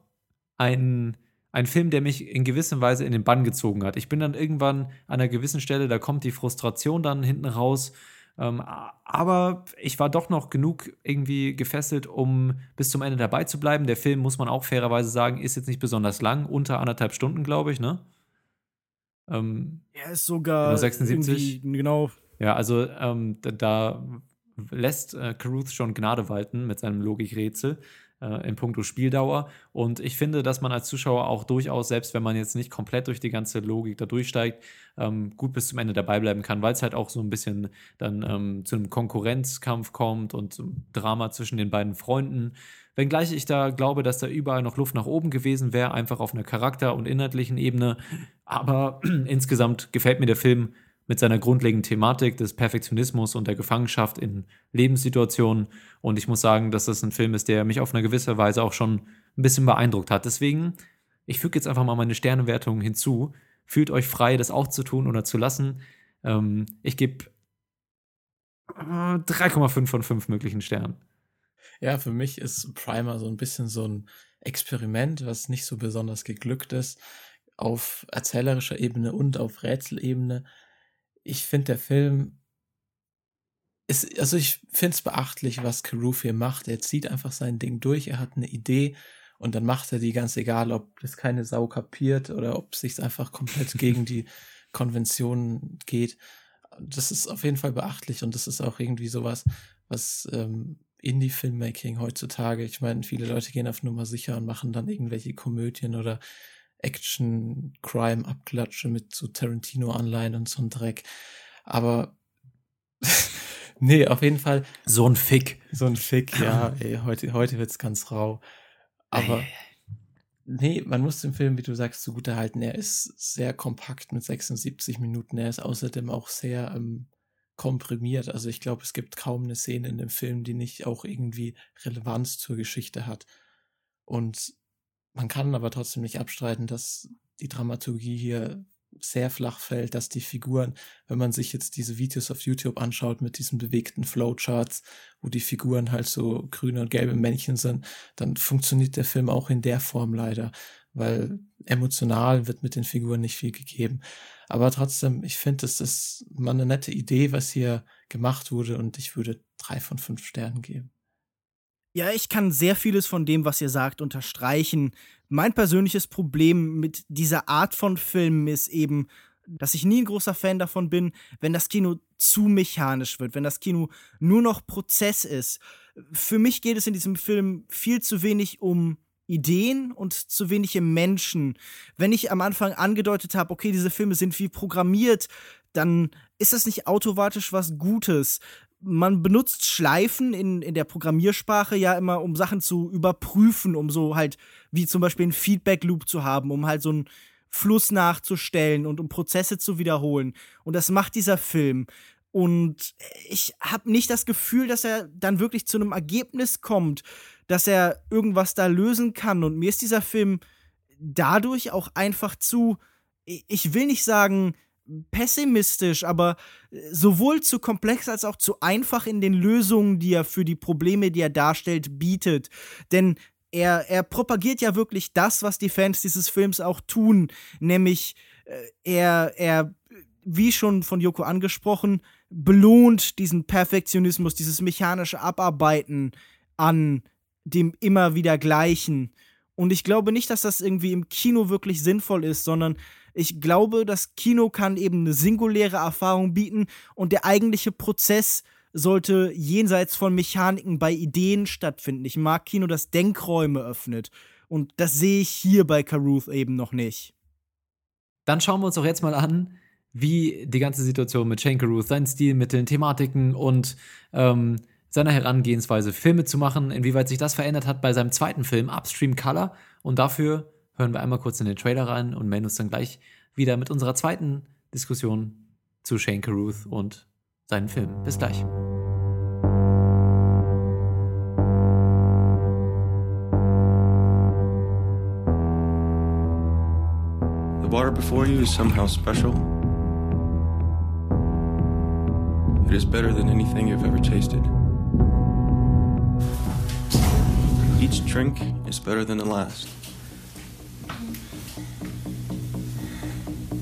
ein ein Film, der mich in gewisser Weise in den Bann gezogen hat. Ich bin dann irgendwann an einer gewissen Stelle, da kommt die Frustration dann hinten raus. Ähm, aber ich war doch noch genug irgendwie gefesselt, um bis zum Ende dabei zu bleiben. Der Film, muss man auch fairerweise sagen, ist jetzt nicht besonders lang, unter anderthalb Stunden, glaube ich, ne? Ähm, er ist sogar 76. Genau. Ja, also ähm, da, da, lässt äh, Caruth schon Gnade walten mit seinem Logikrätsel äh, in puncto Spieldauer. Und ich finde, dass man als Zuschauer auch durchaus, selbst wenn man jetzt nicht komplett durch die ganze Logik da durchsteigt, ähm, gut bis zum Ende dabei bleiben kann, weil es halt auch so ein bisschen dann ähm, zu einem Konkurrenzkampf kommt und zum Drama zwischen den beiden Freunden. Wenngleich ich da glaube, dass da überall noch Luft nach oben gewesen wäre, einfach auf einer Charakter- und inhaltlichen Ebene. Aber insgesamt gefällt mir der Film mit seiner grundlegenden Thematik des Perfektionismus und der Gefangenschaft in Lebenssituationen. Und ich muss sagen, dass das ein Film ist, der mich auf eine gewisse Weise auch schon ein bisschen beeindruckt hat. Deswegen, ich füge jetzt einfach mal meine Sternewertung hinzu. Fühlt euch frei, das auch zu tun oder zu lassen. Ähm, ich gebe 3,5 von 5 möglichen Sternen. Ja, für mich ist Primer so ein bisschen so ein Experiment, was nicht so besonders geglückt ist, auf erzählerischer Ebene und auf Rätselebene ich finde, der Film ist, also ich finde es beachtlich, was Carruth hier macht. Er zieht einfach sein Ding durch, er hat eine Idee und dann macht er die ganz egal, ob das keine Sau kapiert oder ob es sich einfach komplett gegen die Konventionen geht. Das ist auf jeden Fall beachtlich und das ist auch irgendwie sowas, was ähm, Indie-Filmmaking heutzutage, ich meine, viele Leute gehen auf Nummer sicher und machen dann irgendwelche Komödien oder Action-Crime-Abklatsche mit so Tarantino-Anleihen und so ein Dreck. Aber nee, auf jeden Fall. So ein Fick. So ein Fick, ja. Ey, heute, heute wird's ganz rau. Aber nee, man muss den Film, wie du sagst, zugute halten. Er ist sehr kompakt mit 76 Minuten. Er ist außerdem auch sehr ähm, komprimiert. Also ich glaube, es gibt kaum eine Szene in dem Film, die nicht auch irgendwie Relevanz zur Geschichte hat. Und man kann aber trotzdem nicht abstreiten, dass die Dramaturgie hier sehr flach fällt, dass die Figuren, wenn man sich jetzt diese Videos auf YouTube anschaut mit diesen bewegten Flowcharts, wo die Figuren halt so grüne und gelbe Männchen sind, dann funktioniert der Film auch in der Form leider, weil emotional wird mit den Figuren nicht viel gegeben. Aber trotzdem, ich finde, es ist mal eine nette Idee, was hier gemacht wurde und ich würde drei von fünf Sternen geben. Ja, ich kann sehr vieles von dem, was ihr sagt, unterstreichen. Mein persönliches Problem mit dieser Art von Filmen ist eben, dass ich nie ein großer Fan davon bin, wenn das Kino zu mechanisch wird, wenn das Kino nur noch Prozess ist. Für mich geht es in diesem Film viel zu wenig um Ideen und zu wenige Menschen. Wenn ich am Anfang angedeutet habe, okay, diese Filme sind wie programmiert, dann ist das nicht automatisch was Gutes man benutzt Schleifen in, in der Programmiersprache ja immer, um Sachen zu überprüfen, um so halt, wie zum Beispiel einen Feedback-Loop zu haben, um halt so einen Fluss nachzustellen und um Prozesse zu wiederholen. Und das macht dieser Film. Und ich habe nicht das Gefühl, dass er dann wirklich zu einem Ergebnis kommt, dass er irgendwas da lösen kann. Und mir ist dieser Film dadurch auch einfach zu, ich will nicht sagen, pessimistisch, aber äh, sowohl zu komplex als auch zu einfach in den Lösungen, die er für die Probleme, die er darstellt, bietet. Denn er, er propagiert ja wirklich das, was die Fans dieses Films auch tun, nämlich äh, er, er, wie schon von Joko angesprochen, belohnt diesen Perfektionismus, dieses mechanische Abarbeiten an dem immer wieder Gleichen. Und ich glaube nicht, dass das irgendwie im Kino wirklich sinnvoll ist, sondern Ich glaube, das Kino kann eben eine singuläre Erfahrung bieten und der eigentliche Prozess sollte jenseits von Mechaniken bei Ideen stattfinden. Ich mag Kino, das Denkräume öffnet. Und das sehe ich hier bei Caruth eben noch nicht. Dann schauen wir uns doch jetzt mal an, wie die ganze Situation mit Shane Caruth, seinen Stilmitteln, Thematiken und ähm, seiner Herangehensweise, Filme zu machen, inwieweit sich das verändert hat bei seinem zweiten Film, Upstream Color. Und dafür hören wir einmal kurz in den Trailer rein und melden uns dann gleich wieder mit unserer zweiten Diskussion zu Shane Caruth und seinen Film. Bis gleich. The water before you is somehow special. It is better than anything you've ever tasted. Each drink is better than the last.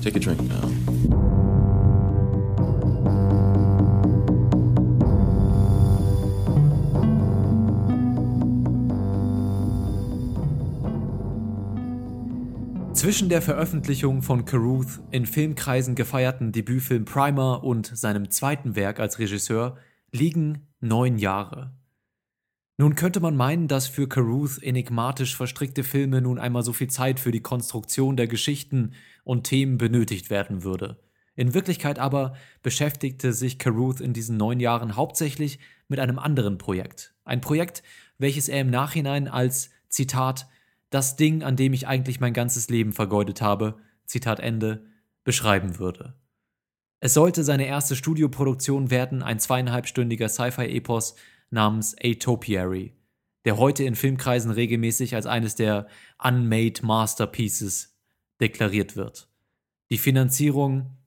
Take a drink now. Zwischen der Veröffentlichung von Caruth in Filmkreisen gefeierten Debütfilm Primer und seinem zweiten Werk als Regisseur liegen neun Jahre. Nun könnte man meinen, dass für Caruth enigmatisch verstrickte Filme nun einmal so viel Zeit für die Konstruktion der Geschichten und Themen benötigt werden würde. In Wirklichkeit aber beschäftigte sich Caruth in diesen neun Jahren hauptsächlich mit einem anderen Projekt. Ein Projekt, welches er im Nachhinein als Zitat das Ding, an dem ich eigentlich mein ganzes Leben vergeudet habe, Zitat Ende, beschreiben würde. Es sollte seine erste Studioproduktion werden, ein zweieinhalbstündiger Sci-Fi-Epos namens Atopiary, der heute in Filmkreisen regelmäßig als eines der Unmade Masterpieces deklariert wird. Die Finanzierung,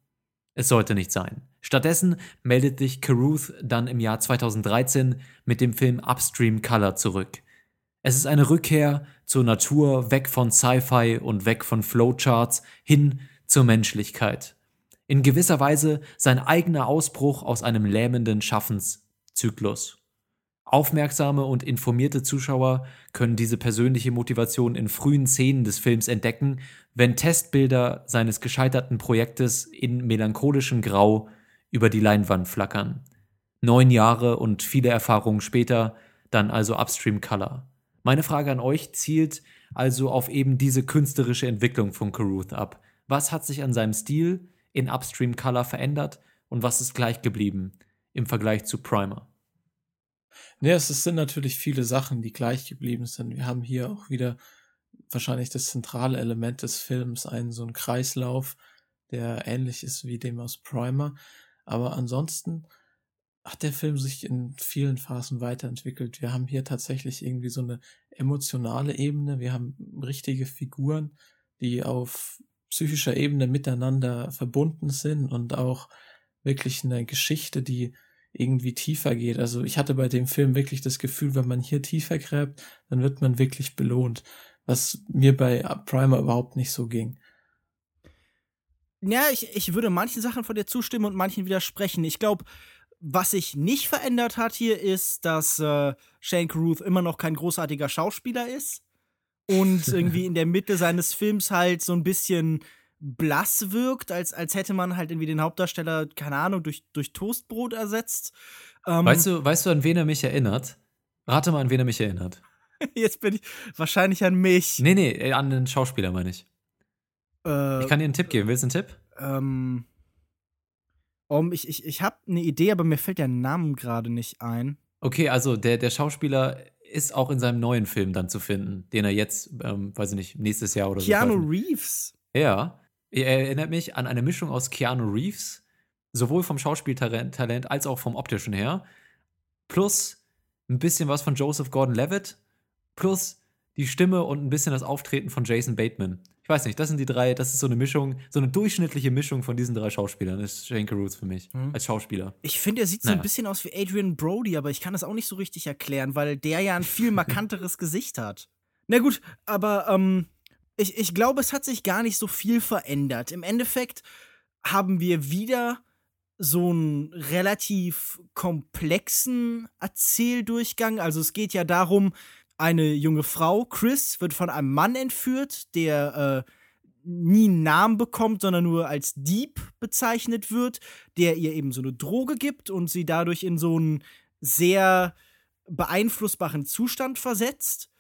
es sollte nicht sein. Stattdessen meldet sich Caruth dann im Jahr 2013 mit dem Film Upstream Color zurück. Es ist eine Rückkehr zur Natur, weg von Sci-Fi und weg von Flowcharts hin zur Menschlichkeit. In gewisser Weise sein eigener Ausbruch aus einem lähmenden Schaffenszyklus. Aufmerksame und informierte Zuschauer können diese persönliche Motivation in frühen Szenen des Films entdecken, wenn Testbilder seines gescheiterten Projektes in melancholischem Grau über die Leinwand flackern. Neun Jahre und viele Erfahrungen später, dann also Upstream Color. Meine Frage an euch zielt also auf eben diese künstlerische Entwicklung von Caruth ab. Was hat sich an seinem Stil in Upstream Color verändert und was ist gleich geblieben im Vergleich zu Primer? Ja, es sind natürlich viele Sachen, die gleich geblieben sind. Wir haben hier auch wieder wahrscheinlich das zentrale Element des Films, einen so einen Kreislauf, der ähnlich ist wie dem aus Primer. Aber ansonsten hat der Film sich in vielen Phasen weiterentwickelt. Wir haben hier tatsächlich irgendwie so eine emotionale Ebene. Wir haben richtige Figuren, die auf psychischer Ebene miteinander verbunden sind und auch wirklich eine Geschichte, die irgendwie tiefer geht. Also ich hatte bei dem Film wirklich das Gefühl, wenn man hier tiefer gräbt, dann wird man wirklich belohnt, was mir bei Primer überhaupt nicht so ging. Ja, ich, ich würde manchen Sachen von dir zustimmen und manchen widersprechen. Ich glaube, was sich nicht verändert hat hier ist, dass äh, Shane Carruth immer noch kein großartiger Schauspieler ist und irgendwie in der Mitte seines Films halt so ein bisschen blass wirkt, als, als hätte man halt irgendwie den Hauptdarsteller, keine Ahnung, durch, durch Toastbrot ersetzt. Ähm, weißt, du, weißt du, an wen er mich erinnert? Rate mal, an wen er mich erinnert. Jetzt bin ich wahrscheinlich an mich. Nee, nee, äh, an den Schauspieler meine ich. Äh, ich kann dir einen Tipp geben. Willst du einen Tipp? Ähm. Um, ich ich, ich habe eine Idee, aber mir fällt der Name gerade nicht ein. Okay, also der, der Schauspieler ist auch in seinem neuen Film dann zu finden, den er jetzt, ähm, weiß ich nicht, nächstes Jahr oder Keanu so. Keanu Reeves. Ja. Er erinnert mich an eine Mischung aus Keanu Reeves, sowohl vom Schauspieltalent als auch vom optischen her, plus ein bisschen was von Joseph Gordon-Levitt, plus die Stimme und ein bisschen das Auftreten von Jason Bateman. Ich weiß nicht, das sind die drei, das ist so eine Mischung, so eine durchschnittliche Mischung von diesen drei Schauspielern, das ist Shane Carruth für mich, mhm. als Schauspieler. Ich finde, er sieht naja. so ein bisschen aus wie Adrian Brody, aber ich kann das auch nicht so richtig erklären, weil der ja ein viel markanteres Gesicht hat. Na gut, aber ähm, ich, ich glaube, es hat sich gar nicht so viel verändert. Im Endeffekt haben wir wieder so einen relativ komplexen Erzähldurchgang. Also es geht ja darum, eine junge Frau, Chris, wird von einem Mann entführt, der äh, nie einen Namen bekommt, sondern nur als Dieb bezeichnet wird, der ihr eben so eine Droge gibt und sie dadurch in so einen sehr beeinflussbaren Zustand versetzt.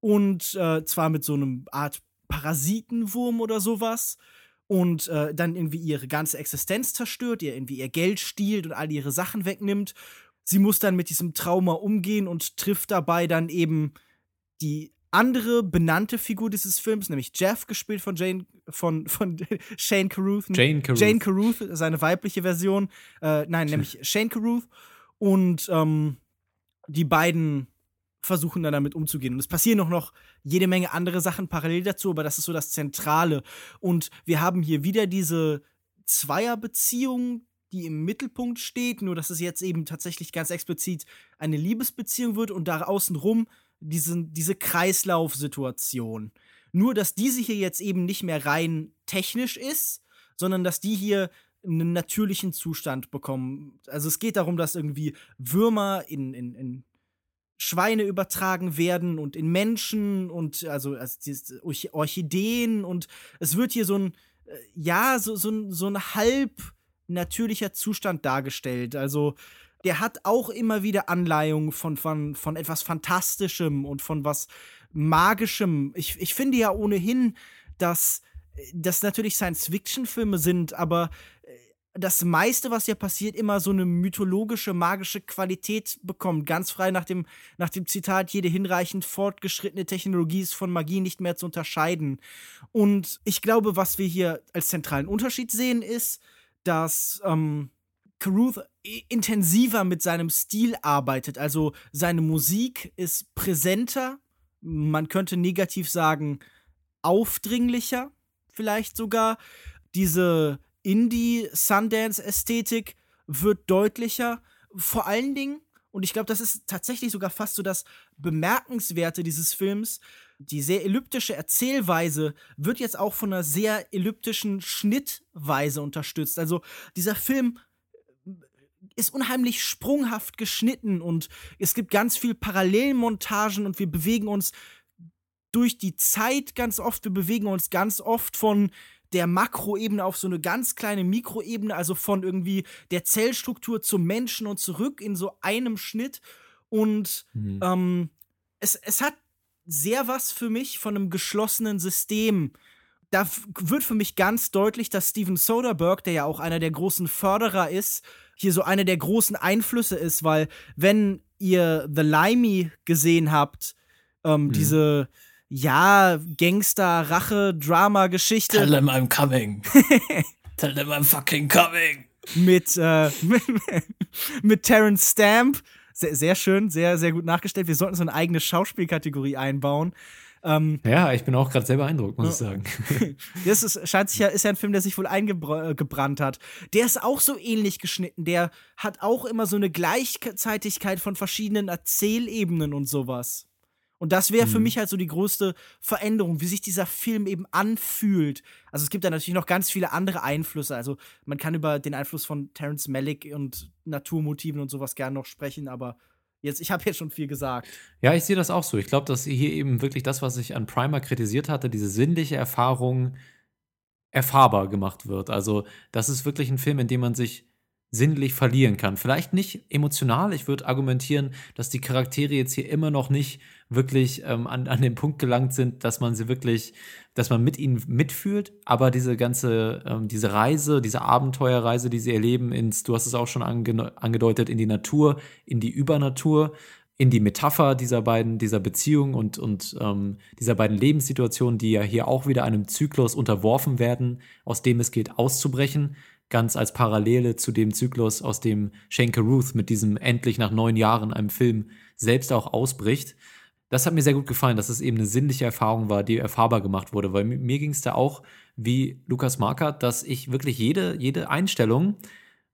Und äh, zwar mit so einem Art Parasitenwurm oder sowas. Und äh, dann irgendwie ihre ganze Existenz zerstört, ihr irgendwie ihr Geld stiehlt und all ihre Sachen wegnimmt. Sie muss dann mit diesem Trauma umgehen und trifft dabei dann eben die andere benannte Figur dieses Films, nämlich Jeff, gespielt von Jane, von, von Shane Carruth. Jane Carruth. Jane Carruth, seine weibliche Version. Äh, nein, nämlich Shane Carruth. Und ähm, die beiden versuchen dann damit umzugehen. Und es passieren auch noch jede Menge andere Sachen parallel dazu, aber das ist so das Zentrale. Und wir haben hier wieder diese Zweierbeziehung, die im Mittelpunkt steht, nur dass es jetzt eben tatsächlich ganz explizit eine Liebesbeziehung wird und da außenrum diese, diese Kreislaufsituation. Nur, dass diese hier jetzt eben nicht mehr rein technisch ist, sondern dass die hier einen natürlichen Zustand bekommen. Also es geht darum, dass irgendwie Würmer in, in, in Schweine übertragen werden und in Menschen und also, also Orchideen und es wird hier so ein, äh, ja, so, so, ein, so ein halb natürlicher Zustand dargestellt. Also der hat auch immer wieder Anleihungen von, von, von etwas Fantastischem und von was Magischem. Ich, ich finde ja ohnehin, dass das natürlich Science-Fiction-Filme sind, aber äh, das meiste, was ja passiert, immer so eine mythologische, magische Qualität bekommt. Ganz frei nach dem, nach dem Zitat, jede hinreichend fortgeschrittene Technologie ist von Magie nicht mehr zu unterscheiden. Und ich glaube, was wir hier als zentralen Unterschied sehen, ist, dass ähm, Caruth intensiver mit seinem Stil arbeitet. Also seine Musik ist präsenter, man könnte negativ sagen, aufdringlicher, vielleicht sogar. Diese Indie-Sundance-Ästhetik wird deutlicher. Vor allen Dingen, und ich glaube, das ist tatsächlich sogar fast so das Bemerkenswerte dieses Films, die sehr elliptische Erzählweise wird jetzt auch von einer sehr elliptischen Schnittweise unterstützt. Also dieser Film ist unheimlich sprunghaft geschnitten und es gibt ganz viel Parallelmontagen und wir bewegen uns durch die Zeit ganz oft, wir bewegen uns ganz oft von der Makroebene auf so eine ganz kleine Mikroebene, also von irgendwie der Zellstruktur zum Menschen und zurück in so einem Schnitt. Und mhm. ähm, es, es hat sehr was für mich von einem geschlossenen System da wird für mich ganz deutlich, dass Steven Soderbergh, der ja auch einer der großen Förderer ist, hier so einer der großen Einflüsse ist, weil wenn ihr The Limey gesehen habt, ähm, mhm. diese ja, Gangster, Rache, Drama-Geschichte. Tell them I'm coming. Tell them I'm fucking coming. Mit, äh, mit, mit Terence Stamp. Sehr, sehr schön, sehr, sehr gut nachgestellt. Wir sollten so eine eigene Schauspielkategorie einbauen. Ähm, ja, ich bin auch gerade sehr beeindruckt, muss ja. ich sagen. das ist, scheint sich ja, ist ja ein Film, der sich wohl eingebrannt hat. Der ist auch so ähnlich geschnitten. Der hat auch immer so eine Gleichzeitigkeit von verschiedenen Erzählebenen und sowas. Und das wäre mhm. für mich halt so die größte Veränderung, wie sich dieser Film eben anfühlt. Also es gibt da natürlich noch ganz viele andere Einflüsse. Also man kann über den Einfluss von Terence Malick und Naturmotiven und sowas gerne noch sprechen, aber Jetzt, ich habe jetzt schon viel gesagt. Ja, ich sehe das auch so. Ich glaube, dass hier eben wirklich das, was ich an Primer kritisiert hatte, diese sinnliche Erfahrung erfahrbar gemacht wird. Also, das ist wirklich ein Film, in dem man sich sinnlich verlieren kann. Vielleicht nicht emotional. Ich würde argumentieren, dass die Charaktere jetzt hier immer noch nicht wirklich ähm, an, an den Punkt gelangt sind, dass man sie wirklich, dass man mit ihnen mitfühlt. Aber diese ganze, ähm, diese Reise, diese Abenteuerreise, die sie erleben, ins, du hast es auch schon ange angedeutet, in die Natur, in die Übernatur, in die Metapher dieser beiden, dieser Beziehung und, und ähm, dieser beiden Lebenssituationen, die ja hier auch wieder einem Zyklus unterworfen werden, aus dem es geht auszubrechen ganz als Parallele zu dem Zyklus, aus dem Shane Ruth mit diesem endlich nach neun Jahren einem Film selbst auch ausbricht. Das hat mir sehr gut gefallen, dass es eben eine sinnliche Erfahrung war, die erfahrbar gemacht wurde, weil mir ging es da auch wie Lukas Markert, dass ich wirklich jede, jede Einstellung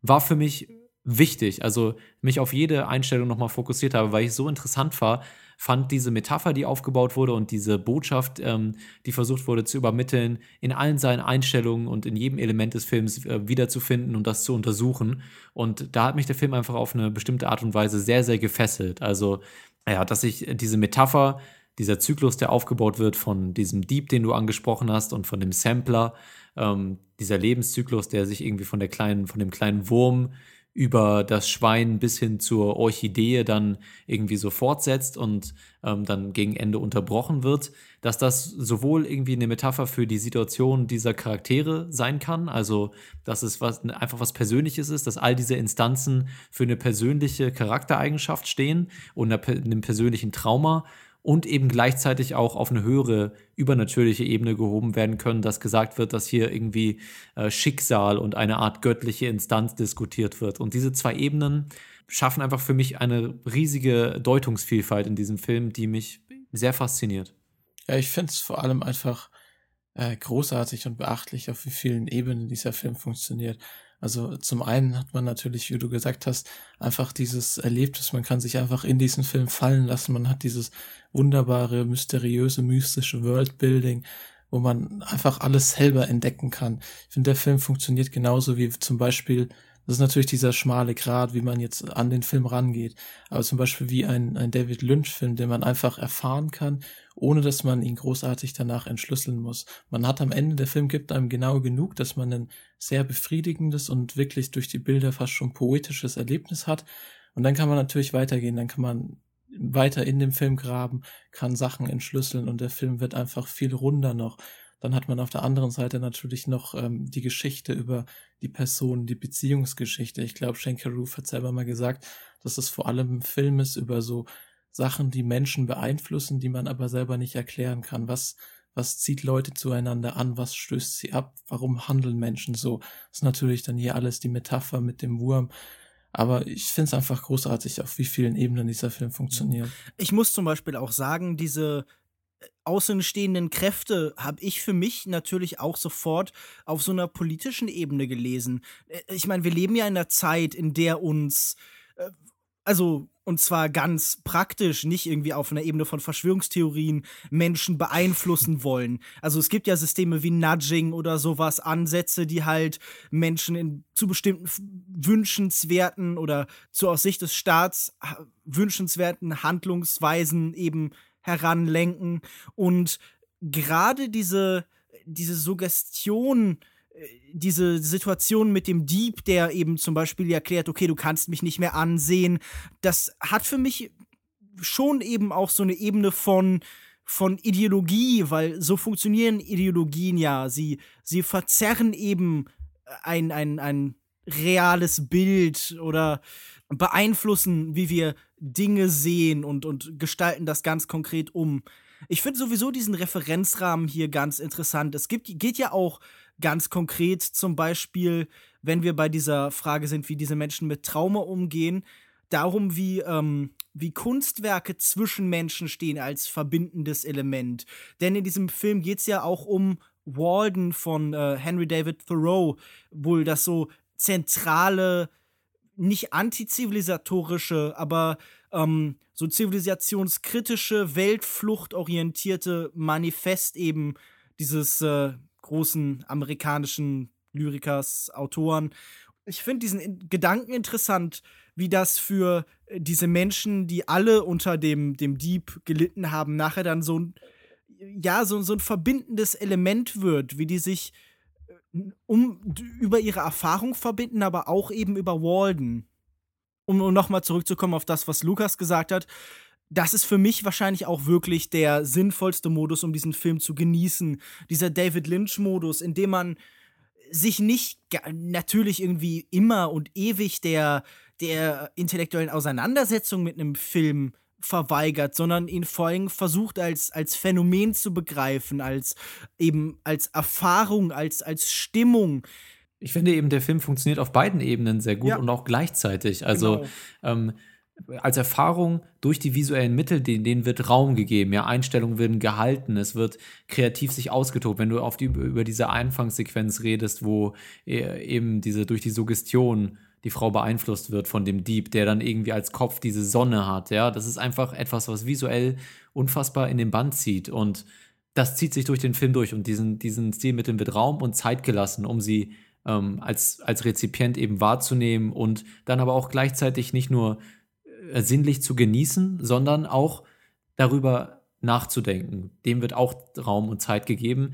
war für mich wichtig. Also mich auf jede Einstellung nochmal fokussiert habe, weil ich so interessant war, fand diese Metapher, die aufgebaut wurde und diese Botschaft, ähm, die versucht wurde zu übermitteln, in allen seinen Einstellungen und in jedem Element des Films äh, wiederzufinden und das zu untersuchen. Und da hat mich der Film einfach auf eine bestimmte Art und Weise sehr, sehr gefesselt. Also, ja, dass ich diese Metapher dieser Zyklus, der aufgebaut wird von diesem Dieb, den du angesprochen hast, und von dem Sampler, ähm, dieser Lebenszyklus, der sich irgendwie von der kleinen, von dem kleinen Wurm über das Schwein bis hin zur Orchidee dann irgendwie so fortsetzt und ähm, dann gegen Ende unterbrochen wird, dass das sowohl irgendwie eine Metapher für die Situation dieser Charaktere sein kann, also dass es was, einfach was Persönliches ist, dass all diese Instanzen für eine persönliche Charaktereigenschaft stehen und einem persönlichen Trauma und eben gleichzeitig auch auf eine höhere übernatürliche Ebene gehoben werden können, dass gesagt wird, dass hier irgendwie äh, Schicksal und eine Art göttliche Instanz diskutiert wird. Und diese zwei Ebenen schaffen einfach für mich eine riesige Deutungsvielfalt in diesem Film, die mich sehr fasziniert. Ja, ich finde es vor allem einfach äh, großartig und beachtlich, auf wie vielen Ebenen dieser Film funktioniert. Also zum einen hat man natürlich, wie du gesagt hast, einfach dieses Erlebnis, man kann sich einfach in diesen Film fallen lassen, man hat dieses wunderbare, mysteriöse, mystische Worldbuilding, wo man einfach alles selber entdecken kann. Ich finde, der Film funktioniert genauso wie zum Beispiel das ist natürlich dieser schmale Grat, wie man jetzt an den Film rangeht. Aber zum Beispiel wie ein, ein David Lynch-Film, den man einfach erfahren kann, ohne dass man ihn großartig danach entschlüsseln muss. Man hat am Ende, der Film gibt einem genau genug, dass man ein sehr befriedigendes und wirklich durch die Bilder fast schon poetisches Erlebnis hat. Und dann kann man natürlich weitergehen, dann kann man weiter in dem Film graben, kann Sachen entschlüsseln und der Film wird einfach viel runder noch. Dann hat man auf der anderen Seite natürlich noch ähm, die Geschichte über die Person, die Beziehungsgeschichte. Ich glaube, Schenker hat selber mal gesagt, dass es vor allem ein Film ist über so Sachen, die Menschen beeinflussen, die man aber selber nicht erklären kann. Was, was zieht Leute zueinander an? Was stößt sie ab? Warum handeln Menschen so? Das ist natürlich dann hier alles die Metapher mit dem Wurm. Aber ich finde es einfach großartig, auf wie vielen Ebenen dieser Film funktioniert. Ich muss zum Beispiel auch sagen, diese außenstehenden Kräfte habe ich für mich natürlich auch sofort auf so einer politischen Ebene gelesen. Äh, ich meine, wir leben ja in einer Zeit, in der uns, äh, also und zwar ganz praktisch, nicht irgendwie auf einer Ebene von Verschwörungstheorien Menschen beeinflussen wollen. Also es gibt ja Systeme wie Nudging oder sowas, Ansätze, die halt Menschen in, zu bestimmten wünschenswerten oder zu aus Sicht des Staats wünschenswerten Handlungsweisen eben heranlenken und gerade diese, diese Suggestion, diese Situation mit dem Dieb, der eben zum Beispiel erklärt, okay, du kannst mich nicht mehr ansehen, das hat für mich schon eben auch so eine Ebene von von Ideologie, weil so funktionieren Ideologien ja. Sie, sie verzerren eben ein, ein, ein reales Bild oder beeinflussen, wie wir Dinge sehen und, und gestalten das ganz konkret um. Ich finde sowieso diesen Referenzrahmen hier ganz interessant. Es gibt, geht ja auch ganz konkret zum Beispiel, wenn wir bei dieser Frage sind, wie diese Menschen mit Trauma umgehen, darum, wie, ähm, wie Kunstwerke zwischen Menschen stehen als verbindendes Element. Denn in diesem Film geht es ja auch um Walden von äh, Henry David Thoreau, wohl das so zentrale nicht antizivilisatorische, aber ähm, so zivilisationskritische, weltfluchtorientierte Manifest eben dieses äh, großen amerikanischen Lyrikers, Autoren. Ich finde diesen Gedanken interessant, wie das für äh, diese Menschen, die alle unter dem, dem Dieb gelitten haben, nachher dann so ein, ja, so, so ein verbindendes Element wird, wie die sich um über ihre Erfahrung verbinden, aber auch eben über Walden. Um, um nochmal zurückzukommen auf das, was Lukas gesagt hat, das ist für mich wahrscheinlich auch wirklich der sinnvollste Modus, um diesen Film zu genießen. Dieser David Lynch-Modus, in dem man sich nicht natürlich irgendwie immer und ewig der, der intellektuellen Auseinandersetzung mit einem Film verweigert, sondern ihn vor allem versucht als, als Phänomen zu begreifen, als eben als Erfahrung, als, als Stimmung. Ich finde eben, der Film funktioniert auf beiden Ebenen sehr gut ja. und auch gleichzeitig. Also genau. ähm, als Erfahrung durch die visuellen Mittel, denen, denen wird Raum gegeben, ja, Einstellungen werden gehalten, es wird kreativ sich ausgetobt. Wenn du auf die, über diese Anfangssequenz redest, wo äh, eben diese durch die Suggestion die Frau beeinflusst wird von dem Dieb, der dann irgendwie als Kopf diese Sonne hat. Ja, das ist einfach etwas, was visuell unfassbar in den Band zieht und das zieht sich durch den Film durch und diesen, diesen Stilmitteln wird Raum und Zeit gelassen, um sie ähm, als, als Rezipient eben wahrzunehmen und dann aber auch gleichzeitig nicht nur sinnlich zu genießen, sondern auch darüber nachzudenken. Dem wird auch Raum und Zeit gegeben.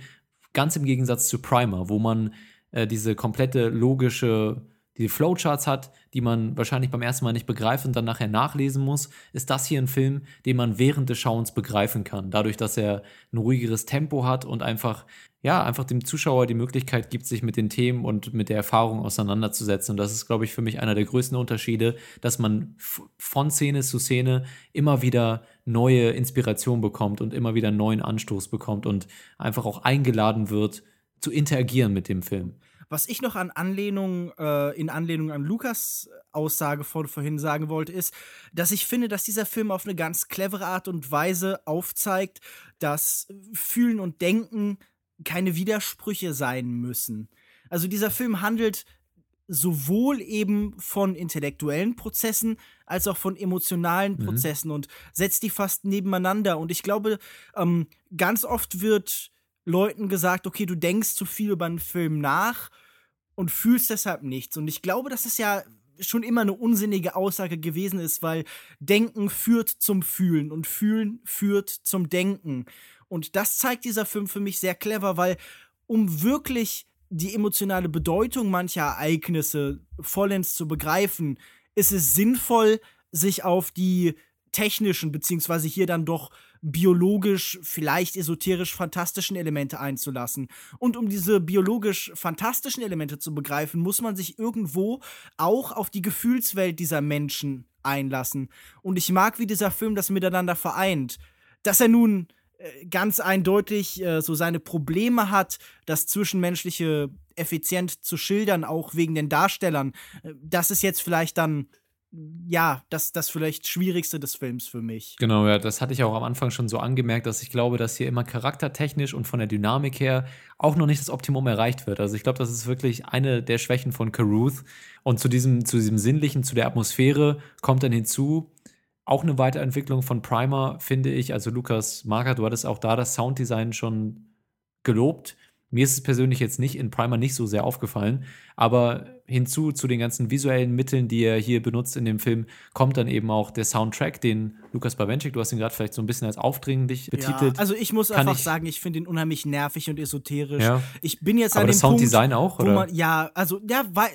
Ganz im Gegensatz zu Primer, wo man äh, diese komplette logische die Flowcharts hat, die man wahrscheinlich beim ersten Mal nicht begreift und dann nachher nachlesen muss, ist das hier ein Film, den man während des Schauens begreifen kann. Dadurch, dass er ein ruhigeres Tempo hat und einfach, ja, einfach dem Zuschauer die Möglichkeit gibt, sich mit den Themen und mit der Erfahrung auseinanderzusetzen. Und das ist, glaube ich, für mich einer der größten Unterschiede, dass man von Szene zu Szene immer wieder neue Inspiration bekommt und immer wieder neuen Anstoß bekommt und einfach auch eingeladen wird, zu interagieren mit dem Film. Was ich noch an Anlehnung, äh, in Anlehnung an Lukas Aussage von vorhin sagen wollte, ist, dass ich finde, dass dieser Film auf eine ganz clevere Art und Weise aufzeigt, dass Fühlen und Denken keine Widersprüche sein müssen. Also dieser Film handelt sowohl eben von intellektuellen Prozessen als auch von emotionalen mhm. Prozessen und setzt die fast nebeneinander. Und ich glaube, ähm, ganz oft wird Leuten gesagt, okay, du denkst zu viel über einen Film nach und fühlst deshalb nichts. Und ich glaube, dass es ja schon immer eine unsinnige Aussage gewesen ist, weil Denken führt zum Fühlen und Fühlen führt zum Denken. Und das zeigt dieser Film für mich sehr clever, weil um wirklich die emotionale Bedeutung mancher Ereignisse vollends zu begreifen, ist es sinnvoll, sich auf die technischen, beziehungsweise hier dann doch biologisch, vielleicht esoterisch fantastischen Elemente einzulassen. Und um diese biologisch fantastischen Elemente zu begreifen, muss man sich irgendwo auch auf die Gefühlswelt dieser Menschen einlassen. Und ich mag, wie dieser Film das miteinander vereint. Dass er nun äh, ganz eindeutig äh, so seine Probleme hat, das Zwischenmenschliche effizient zu schildern, auch wegen den Darstellern. Äh, das ist jetzt vielleicht dann ja, das, das vielleicht Schwierigste des Films für mich. Genau, ja, das hatte ich auch am Anfang schon so angemerkt, dass ich glaube, dass hier immer charaktertechnisch und von der Dynamik her auch noch nicht das Optimum erreicht wird. Also ich glaube, das ist wirklich eine der Schwächen von Caruth. Und zu diesem, zu diesem Sinnlichen, zu der Atmosphäre kommt dann hinzu, auch eine Weiterentwicklung von Primer, finde ich. Also Lukas Marker, du hattest auch da das Sounddesign schon gelobt. Mir ist es persönlich jetzt nicht in Primer nicht so sehr aufgefallen, aber hinzu zu den ganzen visuellen Mitteln, die er hier benutzt in dem Film, kommt dann eben auch der Soundtrack, den Lukas Bawenschik, du hast ihn gerade vielleicht so ein bisschen als aufdringlich betitelt. Ja, also ich muss einfach ich, sagen, ich finde ihn unheimlich nervig und esoterisch. Ja. Ich bin jetzt aber an dem das Sounddesign Punkt, auch, oder? Man, ja, also ja, war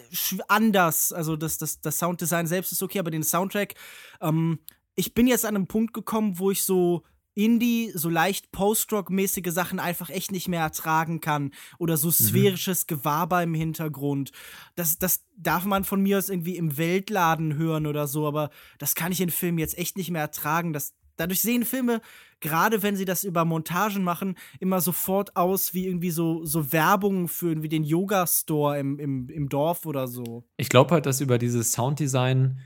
anders. Also das, das, das Sounddesign selbst ist okay, aber den Soundtrack, ähm, ich bin jetzt an einem Punkt gekommen, wo ich so Indie, so leicht Post-Rock-mäßige Sachen einfach echt nicht mehr ertragen kann. Oder so mhm. sphärisches mhm. Gewaber im Hintergrund. Das, das darf man von mir aus irgendwie im Weltladen hören oder so, aber das kann ich in Filmen jetzt echt nicht mehr ertragen. Das, dadurch sehen Filme, gerade wenn sie das über Montagen machen, immer sofort aus wie irgendwie so, so Werbung für irgendwie den Yoga-Store im, im, im Dorf oder so. Ich glaube halt, dass über dieses Sounddesign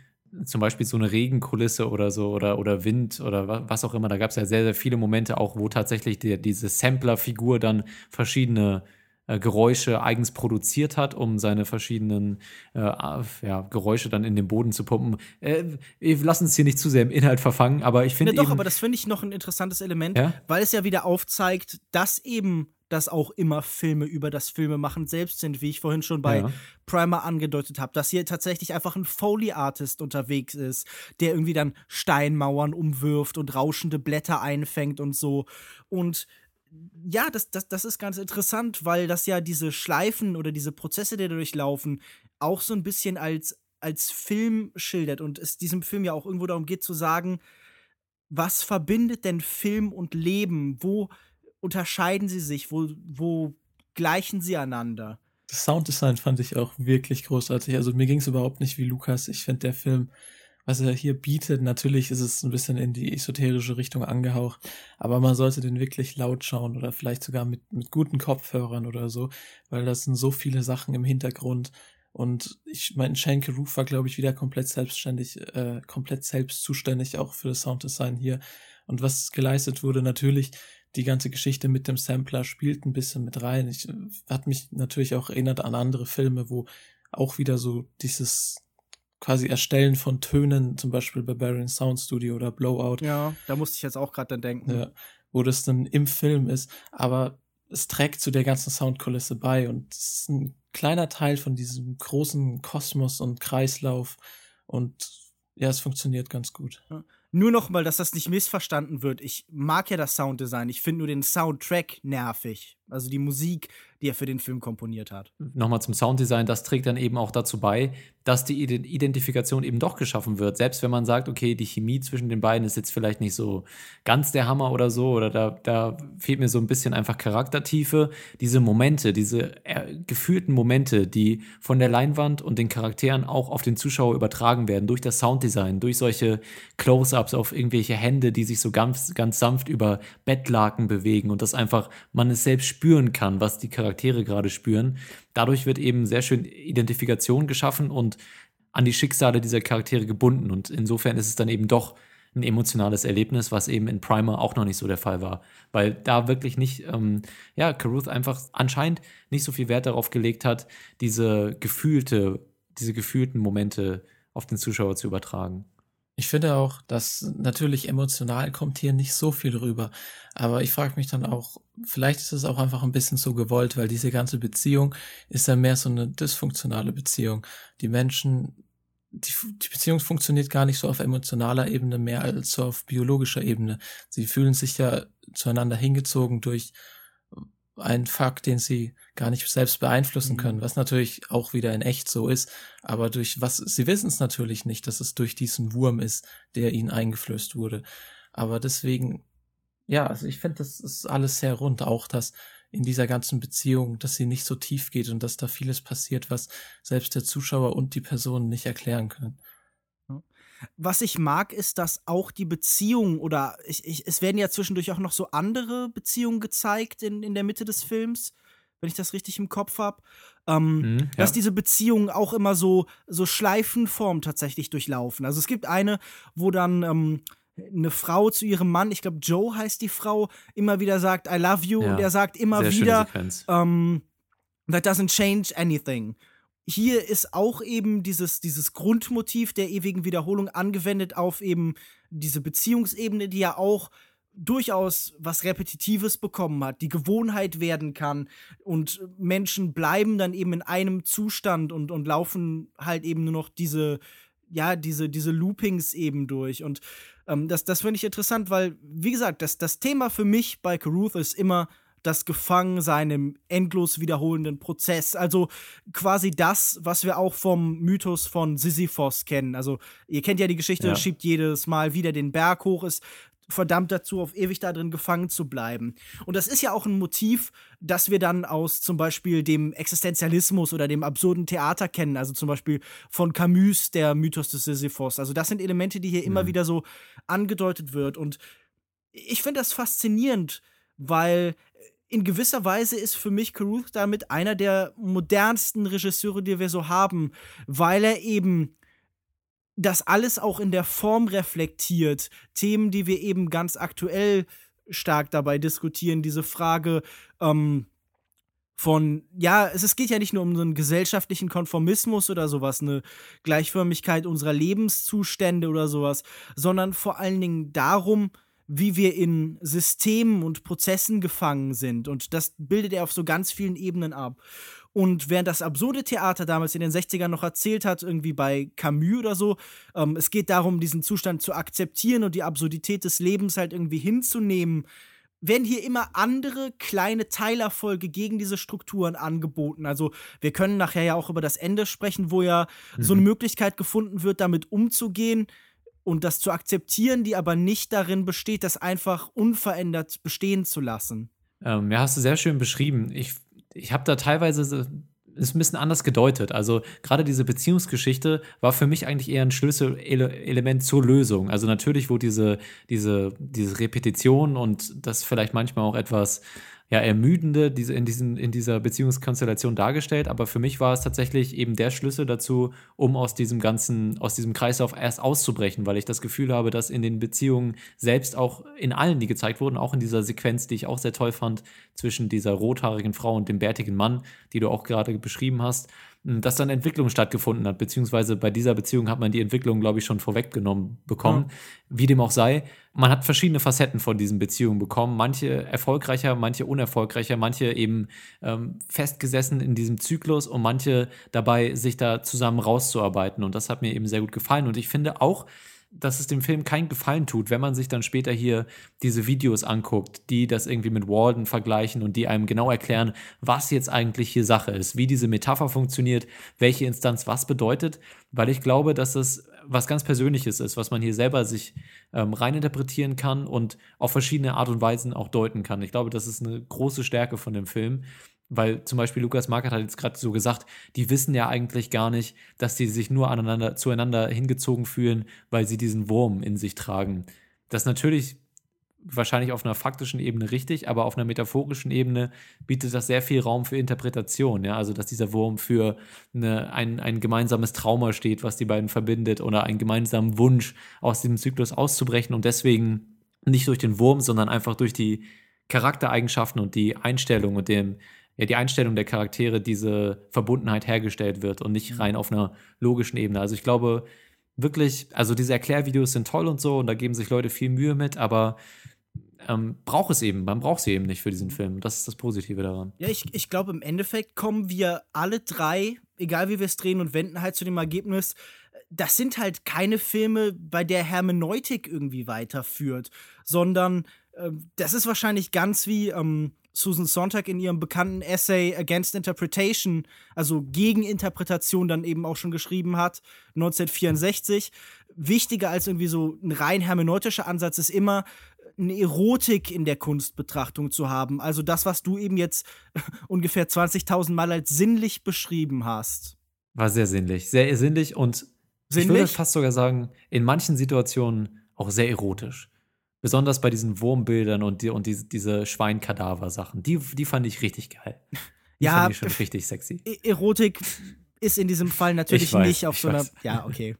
zum Beispiel so eine Regenkulisse oder so oder, oder Wind oder was auch immer. Da gab es ja sehr, sehr viele Momente auch, wo tatsächlich die, diese Sampler-Figur dann verschiedene äh, Geräusche eigens produziert hat, um seine verschiedenen äh, ja, Geräusche dann in den Boden zu pumpen. Äh, wir lassen uns hier nicht zu sehr im Inhalt verfangen, aber ich finde. Ja, doch, aber das finde ich noch ein interessantes Element, ja? weil es ja wieder aufzeigt, dass eben dass auch immer Filme über das Filmemachen selbst sind, wie ich vorhin schon bei ja. Primer angedeutet habe, dass hier tatsächlich einfach ein Foley-Artist unterwegs ist, der irgendwie dann Steinmauern umwirft und rauschende Blätter einfängt und so. Und ja, das, das, das ist ganz interessant, weil das ja diese Schleifen oder diese Prozesse, die dadurch laufen, auch so ein bisschen als, als Film schildert und es diesem Film ja auch irgendwo darum geht zu sagen, was verbindet denn Film und Leben? Wo unterscheiden sie sich? Wo, wo gleichen sie einander? Das Sounddesign fand ich auch wirklich großartig. Also mir ging es überhaupt nicht wie Lukas. Ich finde der Film, was er hier bietet, natürlich ist es ein bisschen in die esoterische Richtung angehaucht, aber man sollte den wirklich laut schauen oder vielleicht sogar mit, mit guten Kopfhörern oder so, weil das sind so viele Sachen im Hintergrund. Und ich meine, Shanky Roof war, glaube ich, wieder komplett selbstständig, äh, komplett selbst zuständig auch für das Sounddesign hier. Und was geleistet wurde, natürlich die ganze Geschichte mit dem Sampler spielt ein bisschen mit rein. Ich äh, hat mich natürlich auch erinnert an andere Filme, wo auch wieder so dieses quasi Erstellen von Tönen, zum Beispiel bei Barbarian Sound Studio oder Blowout. Ja, da musste ich jetzt auch gerade dann denken. Ja, wo das dann im Film ist, aber es trägt zu der ganzen Soundkulisse bei und es ist ein kleiner Teil von diesem großen Kosmos und Kreislauf und ja, es funktioniert ganz gut. nur noch mal, dass das nicht missverstanden wird. Ich mag ja das Sounddesign. Ich finde nur den Soundtrack nervig. Also die Musik, die er für den Film komponiert hat. Nochmal zum Sounddesign, das trägt dann eben auch dazu bei, dass die Identifikation eben doch geschaffen wird. Selbst wenn man sagt, okay, die Chemie zwischen den beiden ist jetzt vielleicht nicht so ganz der Hammer oder so, oder da, da fehlt mir so ein bisschen einfach Charaktertiefe. Diese Momente, diese äh, gefühlten Momente, die von der Leinwand und den Charakteren auch auf den Zuschauer übertragen werden, durch das Sounddesign, durch solche Close-ups auf irgendwelche Hände, die sich so ganz, ganz sanft über Bettlaken bewegen und das einfach man es selbst spüren kann, was die Charaktere gerade spüren. Dadurch wird eben sehr schön Identifikation geschaffen und an die Schicksale dieser Charaktere gebunden. Und insofern ist es dann eben doch ein emotionales Erlebnis, was eben in Primer auch noch nicht so der Fall war. Weil da wirklich nicht, ähm, ja, Caruth einfach anscheinend nicht so viel Wert darauf gelegt hat, diese gefühlte, diese gefühlten Momente auf den Zuschauer zu übertragen. Ich finde auch, dass natürlich emotional kommt hier nicht so viel rüber. Aber ich frage mich dann auch, vielleicht ist es auch einfach ein bisschen so gewollt, weil diese ganze Beziehung ist ja mehr so eine dysfunktionale Beziehung. Die Menschen, die, die Beziehung funktioniert gar nicht so auf emotionaler Ebene mehr als so auf biologischer Ebene. Sie fühlen sich ja zueinander hingezogen durch ein Fakt, den sie gar nicht selbst beeinflussen können, mhm. was natürlich auch wieder in echt so ist, aber durch was, sie wissen es natürlich nicht, dass es durch diesen Wurm ist, der ihnen eingeflößt wurde. Aber deswegen, ja, also ich finde, das ist alles sehr rund, auch dass in dieser ganzen Beziehung, dass sie nicht so tief geht und dass da vieles passiert, was selbst der Zuschauer und die Personen nicht erklären können. Was ich mag, ist, dass auch die Beziehung oder ich, ich, es werden ja zwischendurch auch noch so andere Beziehungen gezeigt in, in der Mitte des Films, wenn ich das richtig im Kopf habe. Ähm, mhm, ja. Dass diese Beziehungen auch immer so, so Schleifenform tatsächlich durchlaufen. Also es gibt eine, wo dann ähm, eine Frau zu ihrem Mann, ich glaube Joe heißt die Frau, immer wieder sagt, I love you ja. und er sagt immer wieder, ähm, that doesn't change anything hier ist auch eben dieses, dieses Grundmotiv der ewigen Wiederholung angewendet auf eben diese Beziehungsebene, die ja auch durchaus was Repetitives bekommen hat, die Gewohnheit werden kann und Menschen bleiben dann eben in einem Zustand und, und laufen halt eben nur noch diese, ja, diese, diese Loopings eben durch. Und ähm, das, das finde ich interessant, weil, wie gesagt, das, das Thema für mich bei Caruth ist immer das Gefangensein im endlos wiederholenden Prozess. Also quasi das, was wir auch vom Mythos von Sisyphos kennen. Also ihr kennt ja die Geschichte, ja. schiebt jedes Mal wieder den Berg hoch, ist verdammt dazu, auf ewig da drin gefangen zu bleiben. Und das ist ja auch ein Motiv, das wir dann aus zum Beispiel dem Existenzialismus oder dem absurden Theater kennen. Also zum Beispiel von Camus, der Mythos des Sisyphos. Also das sind Elemente, die hier mhm. immer wieder so angedeutet wird. Und ich finde das faszinierend, weil in gewisser Weise ist für mich Caruth damit einer der modernsten Regisseure, die wir so haben, weil er eben das alles auch in der Form reflektiert. Themen, die wir eben ganz aktuell stark dabei diskutieren, diese Frage ähm, von, ja, es, es geht ja nicht nur um so einen gesellschaftlichen Konformismus oder sowas, eine Gleichförmigkeit unserer Lebenszustände oder sowas, sondern vor allen Dingen darum, wie wir in Systemen und Prozessen gefangen sind. Und das bildet er auf so ganz vielen Ebenen ab. Und während das absurde Theater damals in den 60ern noch erzählt hat, irgendwie bei Camus oder so, ähm, es geht darum, diesen Zustand zu akzeptieren und die Absurdität des Lebens halt irgendwie hinzunehmen, werden hier immer andere kleine Teilerfolge gegen diese Strukturen angeboten. Also wir können nachher ja auch über das Ende sprechen, wo ja mhm. so eine Möglichkeit gefunden wird, damit umzugehen, und das zu akzeptieren, die aber nicht darin besteht, das einfach unverändert bestehen zu lassen. Ähm, ja, hast du sehr schön beschrieben. Ich, ich habe da teilweise ist ein bisschen anders gedeutet. Also gerade diese Beziehungsgeschichte war für mich eigentlich eher ein Schlüsselelement zur Lösung. Also natürlich wurde diese, diese, diese Repetition und das vielleicht manchmal auch etwas ja, ermüdende diese, in, diesen, in dieser Beziehungskonstellation dargestellt, aber für mich war es tatsächlich eben der Schlüssel dazu, um aus diesem ganzen, aus diesem Kreislauf erst auszubrechen, weil ich das Gefühl habe, dass in den Beziehungen selbst auch in allen, die gezeigt wurden, auch in dieser Sequenz, die ich auch sehr toll fand, zwischen dieser rothaarigen Frau und dem bärtigen Mann, die du auch gerade beschrieben hast, dass dann Entwicklung stattgefunden hat, beziehungsweise bei dieser Beziehung hat man die Entwicklung, glaube ich, schon vorweggenommen bekommen. Ja. Wie dem auch sei, man hat verschiedene Facetten von diesen Beziehungen bekommen, manche erfolgreicher, manche unerfolgreicher, manche eben ähm, festgesessen in diesem Zyklus und manche dabei, sich da zusammen rauszuarbeiten. Und das hat mir eben sehr gut gefallen. Und ich finde auch, dass es dem Film keinen Gefallen tut, wenn man sich dann später hier diese Videos anguckt, die das irgendwie mit Walden vergleichen und die einem genau erklären, was jetzt eigentlich hier Sache ist, wie diese Metapher funktioniert, welche Instanz was bedeutet, weil ich glaube, dass es was ganz Persönliches ist, was man hier selber sich ähm, reininterpretieren kann und auf verschiedene Art und Weisen auch deuten kann. Ich glaube, das ist eine große Stärke von dem Film weil zum Beispiel Lukas Markert hat jetzt gerade so gesagt, die wissen ja eigentlich gar nicht, dass sie sich nur aneinander, zueinander hingezogen fühlen, weil sie diesen Wurm in sich tragen. Das ist natürlich wahrscheinlich auf einer faktischen Ebene richtig, aber auf einer metaphorischen Ebene bietet das sehr viel Raum für Interpretation. Ja? Also, dass dieser Wurm für eine, ein, ein gemeinsames Trauma steht, was die beiden verbindet, oder einen gemeinsamen Wunsch, aus diesem Zyklus auszubrechen und deswegen nicht durch den Wurm, sondern einfach durch die Charaktereigenschaften und die Einstellung und dem, ja, die Einstellung der Charaktere diese Verbundenheit hergestellt wird und nicht mhm. rein auf einer logischen Ebene. Also ich glaube wirklich, also diese Erklärvideos sind toll und so und da geben sich Leute viel Mühe mit, aber ähm, braucht es eben, man braucht sie eben nicht für diesen mhm. Film. Das ist das Positive daran. Ja, ich, ich glaube, im Endeffekt kommen wir alle drei, egal wie wir es drehen und wenden, halt zu dem Ergebnis, das sind halt keine Filme, bei der Hermeneutik irgendwie weiterführt, sondern äh, das ist wahrscheinlich ganz wie ähm, Susan Sontag in ihrem bekannten Essay Against Interpretation, also gegen Interpretation, dann eben auch schon geschrieben hat, 1964. Wichtiger als irgendwie so ein rein hermeneutischer Ansatz ist immer, eine Erotik in der Kunstbetrachtung zu haben. Also das, was du eben jetzt ungefähr 20.000 Mal als sinnlich beschrieben hast. War sehr sinnlich. Sehr sinnlich und sinnlich? ich würde fast sogar sagen, in manchen Situationen auch sehr erotisch. Besonders bei diesen Wurmbildern und, die, und die, diese Schweinkadaver-Sachen. Die, die fand ich richtig geil. Die ja, fand ich schon richtig sexy. E-, Erotik ist in diesem Fall natürlich weiß, nicht auf so einer. Weiß. Ja, okay.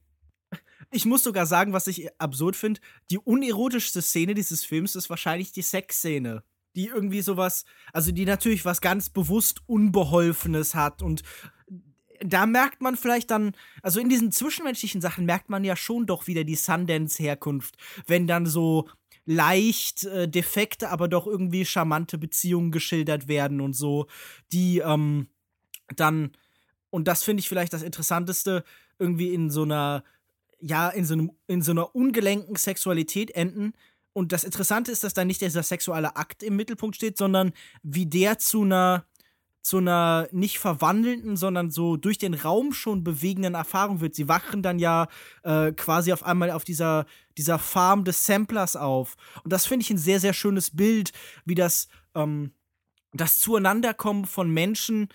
Ich muss sogar sagen, was ich absurd finde: die unerotischste Szene dieses Films ist wahrscheinlich die Sexszene. Die irgendwie sowas, also die natürlich was ganz bewusst Unbeholfenes hat und da merkt man vielleicht dann, also in diesen zwischenmenschlichen Sachen merkt man ja schon doch wieder die Sundance-Herkunft, wenn dann so leicht äh, defekte, aber doch irgendwie charmante Beziehungen geschildert werden und so, die ähm, dann, und das finde ich vielleicht das Interessanteste, irgendwie in so einer, ja, in so, einem, in so einer ungelenken Sexualität enden. Und das Interessante ist, dass da nicht dieser sexuelle Akt im Mittelpunkt steht, sondern wie der zu einer zu einer nicht verwandelnden, sondern so durch den Raum schon bewegenden Erfahrung wird. Sie wachen dann ja äh, quasi auf einmal auf dieser, dieser Farm des Samplers auf. Und das finde ich ein sehr, sehr schönes Bild, wie das, ähm, das Zueinanderkommen von Menschen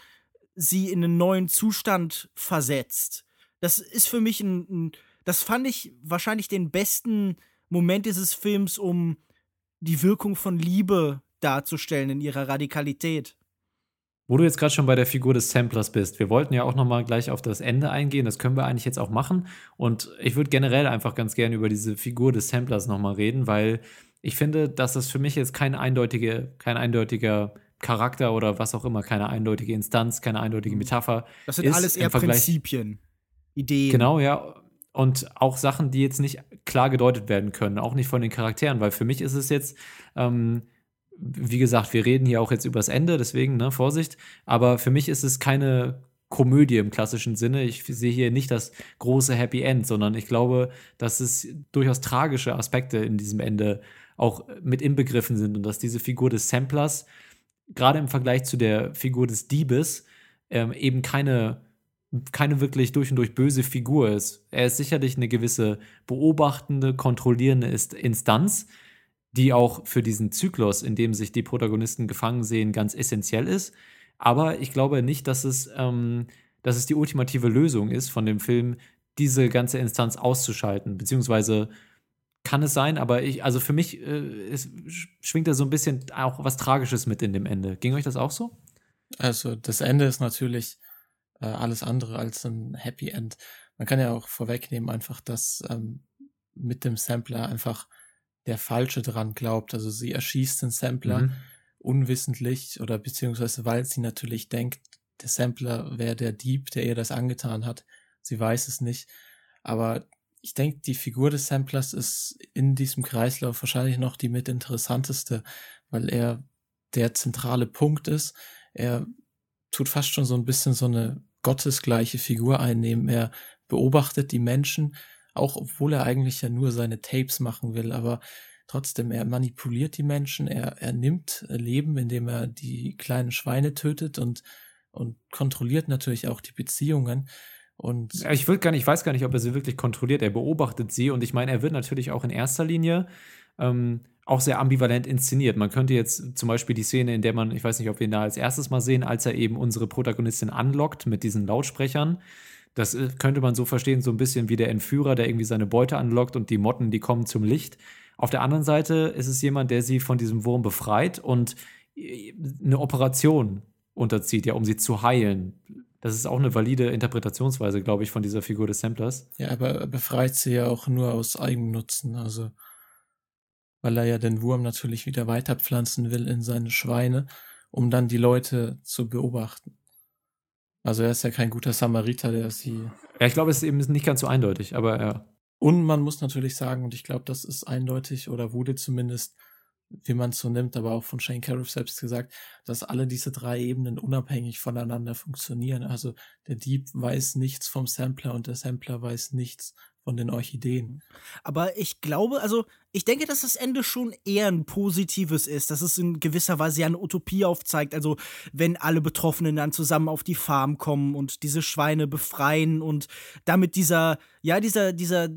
sie in einen neuen Zustand versetzt. Das ist für mich ein, ein das fand ich wahrscheinlich den besten Moment dieses Films, um die Wirkung von Liebe darzustellen in ihrer Radikalität. Wo du jetzt gerade schon bei der Figur des Samplers bist, wir wollten ja auch noch mal gleich auf das Ende eingehen, das können wir eigentlich jetzt auch machen und ich würde generell einfach ganz gerne über diese Figur des Samplers noch mal reden, weil ich finde, dass das für mich jetzt kein eindeutige, kein eindeutiger Charakter oder was auch immer, keine eindeutige Instanz, keine eindeutige mhm. Metapher. Das sind alles eher Prinzipien, Ideen. Genau, ja. Und auch Sachen, die jetzt nicht klar gedeutet werden können, auch nicht von den Charakteren, weil für mich ist es jetzt ähm, wie gesagt, wir reden hier auch jetzt übers Ende, deswegen, ne, Vorsicht. Aber für mich ist es keine Komödie im klassischen Sinne. Ich sehe hier nicht das große Happy End, sondern ich glaube, dass es durchaus tragische Aspekte in diesem Ende auch mit inbegriffen sind und dass diese Figur des Samplers gerade im Vergleich zu der Figur des Diebes ähm, eben keine keine wirklich durch und durch böse Figur ist. Er ist sicherlich eine gewisse beobachtende, kontrollierende Instanz, die auch für diesen Zyklus, in dem sich die Protagonisten gefangen sehen, ganz essentiell ist. Aber ich glaube nicht, dass es, ähm, dass es die ultimative Lösung ist von dem Film, diese ganze Instanz auszuschalten. Beziehungsweise kann es sein, aber ich, also für mich äh, es schwingt da so ein bisschen auch was Tragisches mit in dem Ende. Ging euch das auch so? Also das Ende ist natürlich äh, alles andere als ein Happy End. Man kann ja auch vorwegnehmen einfach, dass ähm, mit dem Sampler einfach der Falsche dran glaubt. Also sie erschießt den Sampler mhm. unwissentlich oder beziehungsweise weil sie natürlich denkt, der Sampler wäre der Dieb, der ihr das angetan hat. Sie weiß es nicht. Aber ich denke, die Figur des Samplers ist in diesem Kreislauf wahrscheinlich noch die mit interessanteste, weil er der zentrale Punkt ist. Er tut fast schon so ein bisschen so eine gottesgleiche Figur einnehmen. Er beobachtet die Menschen auch obwohl er eigentlich ja nur seine Tapes machen will, aber trotzdem, er manipuliert die Menschen, er, er nimmt Leben, indem er die kleinen Schweine tötet und, und kontrolliert natürlich auch die Beziehungen. Und Ja, ich will gar nicht, ich weiß gar nicht, ob er sie wirklich kontrolliert. Er beobachtet sie und ich meine, er wird natürlich auch in erster Linie ähm, auch sehr ambivalent inszeniert. Man könnte jetzt zum Beispiel die Szene, in der man, ich weiß nicht, ob wir ihn da als erstes mal sehen, als er eben unsere Protagonistin anlockt mit diesen Lautsprechern. Das äh, könnte man so verstehen, so ein bisschen wie der Entführer, der irgendwie seine Beute anlockt und die Motten, die kommen zum Licht. Auf der anderen Seite ist es jemand, der sie von diesem Wurm befreit und äh, eine Operation unterzieht, ja, um sie zu heilen. Das ist auch eine valide Interpretationsweise, glaube ich, von dieser Figur des Samplers. ja, aber er befreit sie ja auch nur aus Eigennutzen, also weil er ja den Wurm natürlich wieder weiterpflanzen will in seine Schweine, um dann die Leute zu beobachten. Also er ist ja kein guter Samariter, der sie Ja, ich glaube, es ist eben nicht ganz so eindeutig, aber ja. Und man muss natürlich sagen, und ich glaube, das ist eindeutig oder wurde zumindest, wie man es so nimmt, aber auch von Shane Carruth selbst gesagt, dass alle diese drei Ebenen unabhängig voneinander funktionieren. Also der Dieb weiß nichts vom Sampler und der Sampler weiß nichts von den Orchideen. Aber ich glaube, also ich denke, dass das Ende schon eher ein positives ist, dass es in gewisser Weise ja eine Utopie aufzeigt. Also wenn alle Betroffenen dann zusammen auf die Farm kommen und diese Schweine befreien und damit dieser, ja, dieser, dieser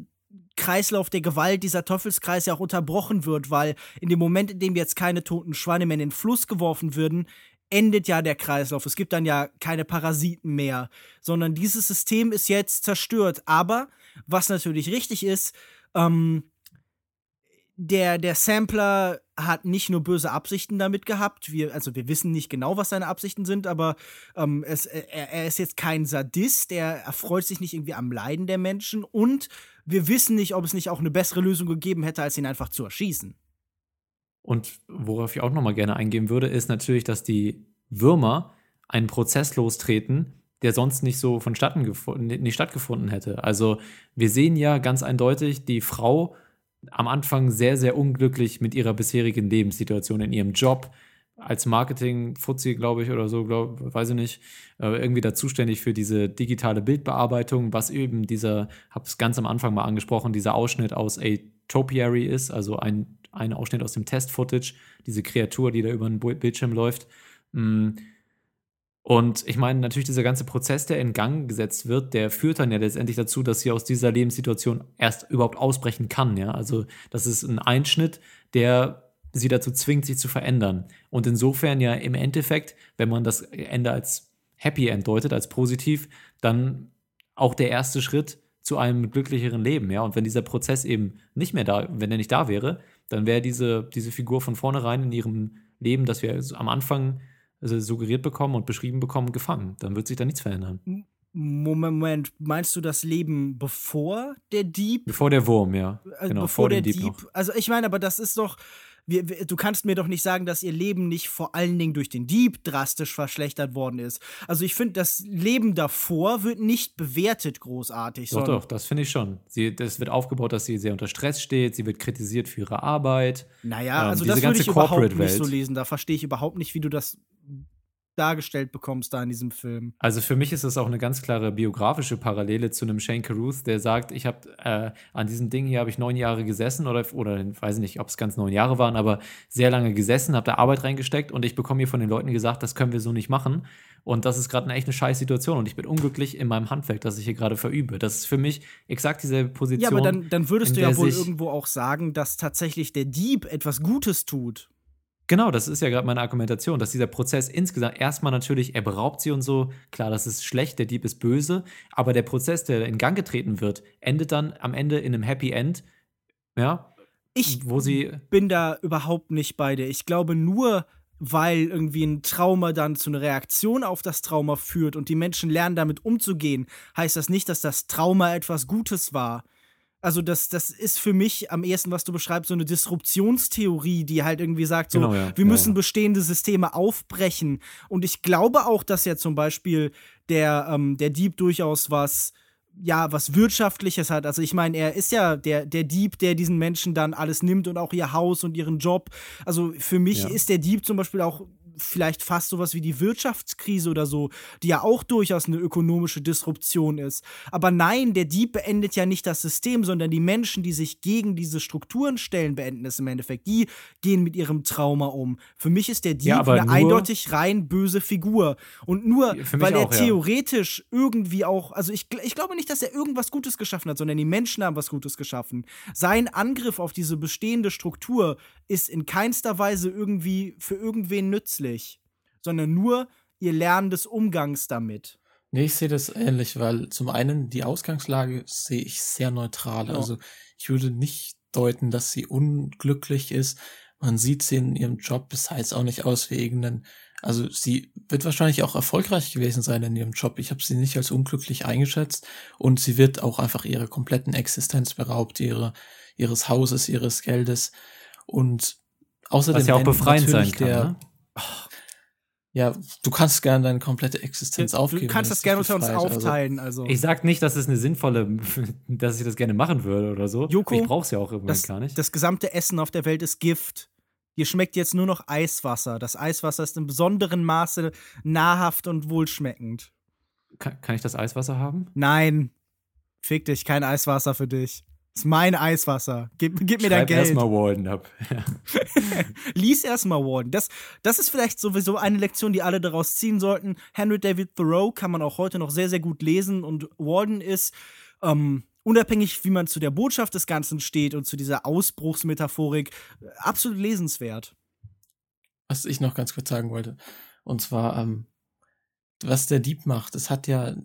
Kreislauf der Gewalt, dieser Teufelskreis ja auch unterbrochen wird, weil in dem Moment, in dem jetzt keine toten Schweine mehr in den Fluss geworfen würden, endet ja der Kreislauf. Es gibt dann ja keine Parasiten mehr, sondern dieses System ist jetzt zerstört. Aber was natürlich richtig ist, ähm, der, der Sampler hat nicht nur böse Absichten damit gehabt. Wir, also wir wissen nicht genau, was seine Absichten sind, aber ähm, es, er, er ist jetzt kein Sadist, er erfreut sich nicht irgendwie am Leiden der Menschen und wir wissen nicht, ob es nicht auch eine bessere Lösung gegeben hätte, als ihn einfach zu erschießen. Und worauf ich auch nochmal gerne eingehen würde, ist natürlich, dass die Würmer einen Prozess lostreten, der sonst nicht so vonstatten gefunden, nicht stattgefunden hätte. Also wir sehen ja ganz eindeutig die Frau am Anfang sehr, sehr unglücklich mit ihrer bisherigen Lebenssituation in ihrem Job. Als Marketing-Fuzzi, glaube ich, oder so, glaub, weiß ich nicht, äh, irgendwie da zuständig für diese digitale Bildbearbeitung, was eben dieser, habe es ganz am Anfang mal angesprochen, dieser Ausschnitt aus A Topiary ist, also ein, ein Ausschnitt aus dem Test-Footage, diese Kreatur, die da über den Bildschirm läuft. Mm. Und ich meine, natürlich dieser ganze Prozess, der in Gang gesetzt wird, der führt dann ja letztendlich dazu, dass sie aus dieser Lebenssituation erst überhaupt ausbrechen kann. Ja, also das ist ein Einschnitt, der sie dazu zwingt, sich zu verändern. Und insofern ja im Endeffekt, wenn man das Ende als Happy End deutet, als positiv, dann auch der erste Schritt zu einem glücklicheren Leben. Ja, und wenn dieser Prozess eben nicht mehr da, wenn er nicht da wäre, dann wäre diese, diese Figur von vornherein in ihrem Leben, das wir am Anfang also suggeriert bekommen und beschrieben bekommen, gefangen. Dann wird sich da nichts verändern. Moment, meinst du das Leben bevor der Dieb? Bevor der Wurm, ja. Äh, Genau, bevor vor der dem Dieb. Dieb. Also ich meine, aber das ist doch. Wir, wir, du kannst mir doch nicht sagen, dass ihr Leben nicht vor allen Dingen durch den Dieb drastisch verschlechtert worden ist. Also ich finde, das Leben davor wird nicht bewertet großartig. Doch, doch, das finde ich schon. Sie, das wird aufgebaut, dass sie sehr unter Stress steht, sie wird kritisiert für ihre Arbeit. Naja, Ähm, also das würde ich überhaupt nicht so lesen. Da verstehe ich überhaupt nicht, wie du das dargestellt bekommst da in diesem Film. Also für mich ist das auch eine ganz klare biografische Parallele zu einem Shane Carruth, der sagt, ich habe äh, an diesem Ding hier habe ich neun Jahre gesessen oder oder weiß ich nicht, ob es ganz neun Jahre waren, aber sehr lange gesessen, habe da Arbeit reingesteckt und ich bekomme hier von den Leuten gesagt, das können wir so nicht machen und das ist gerade eine echt eine scheiß Situation und ich bin unglücklich in meinem Handwerk, das ich hier gerade verübe. Das ist für mich exakt dieselbe Position. Ja, aber dann, dann würdest du ja wohl irgendwo auch sagen, dass tatsächlich der Dieb etwas Gutes tut. Genau, das ist ja gerade meine Argumentation, dass dieser Prozess insgesamt erstmal natürlich, er beraubt sie und so, klar, das ist schlecht, der Dieb ist böse, aber der Prozess, der in Gang getreten wird, endet dann am Ende in einem Happy End, ja, Ich wo sie, bin da überhaupt nicht bei dir. Ich glaube nur, weil irgendwie ein Trauma dann zu einer Reaktion auf das Trauma führt und die Menschen lernen damit umzugehen, heißt das nicht, dass das Trauma etwas Gutes war. Also das, das ist für mich am ehesten, was du beschreibst, so eine Disruptionstheorie, die halt irgendwie sagt, so, Genau, ja. wir Ja, müssen ja. bestehende Systeme aufbrechen. Und ich glaube auch, dass ja zum Beispiel der, ähm, der Dieb durchaus was, ja, was Wirtschaftliches hat. Also ich meine, er ist ja der, der Dieb, der diesen Menschen dann alles nimmt und auch ihr Haus und ihren Job. Also für mich Ja. ist der Dieb zum Beispiel auch vielleicht fast sowas wie die Wirtschaftskrise oder so, die ja auch durchaus eine ökonomische Disruption ist. Aber nein, der Dieb beendet ja nicht das System, sondern die Menschen, die sich gegen diese Strukturen stellen, beenden es im Endeffekt. Die gehen mit ihrem Trauma um. Für mich ist der Dieb Ja, eine eindeutig rein böse Figur. Und nur, weil er auch, ja. theoretisch irgendwie auch, also ich, ich glaube nicht, dass er irgendwas Gutes geschaffen hat, sondern die Menschen haben was Gutes geschaffen. Sein Angriff auf diese bestehende Struktur ist in keinster Weise irgendwie für irgendwen nützlich, sondern nur ihr Lernen des Umgangs damit. Nee, ich sehe das ähnlich, weil zum einen die Ausgangslage sehe ich sehr neutral. Ja. Also ich würde nicht deuten, dass sie unglücklich ist. Man sieht sie in ihrem Job, es sah jetzt auch nicht aus wie irgendeinen, also sie wird wahrscheinlich auch erfolgreich gewesen sein in ihrem Job. Ich habe sie nicht als unglücklich eingeschätzt und sie wird auch einfach ihrer kompletten Existenz beraubt, ihre, ihres Hauses, ihres Geldes und außerdem Was ja auch befreiend sein kann. der, ne? ja, du kannst gerne deine komplette Existenz aufgeben. du kannst das gerne unter uns. Also, aufteilen. Also, Ich sag nicht, dass es eine sinnvolle, dass ich das gerne machen würde oder so. Joko, ich brauch's ja auch irgendwann das, gar nicht. das gesamte Essen auf der Welt ist Gift. Dir schmeckt jetzt nur noch Eiswasser. Das Eiswasser ist in besonderem Maße nahrhaft und wohlschmeckend. kann, kann ich das Eiswasser haben? Nein, fick dich, kein Eiswasser für dich. Das ist mein Eiswasser. Gib, gib mir dein Geld. erstmal Walden ab. Ja. Lies erstmal Warden. Das, das ist vielleicht sowieso eine Lektion, die alle daraus ziehen sollten. Henry David Thoreau kann man auch heute noch sehr, sehr gut lesen und Warden ist, ähm, unabhängig wie man zu der Botschaft des Ganzen steht und zu dieser Ausbruchsmetaphorik, absolut lesenswert. was ich noch ganz kurz sagen wollte. Und zwar, ähm, was der Dieb macht, es hat ja,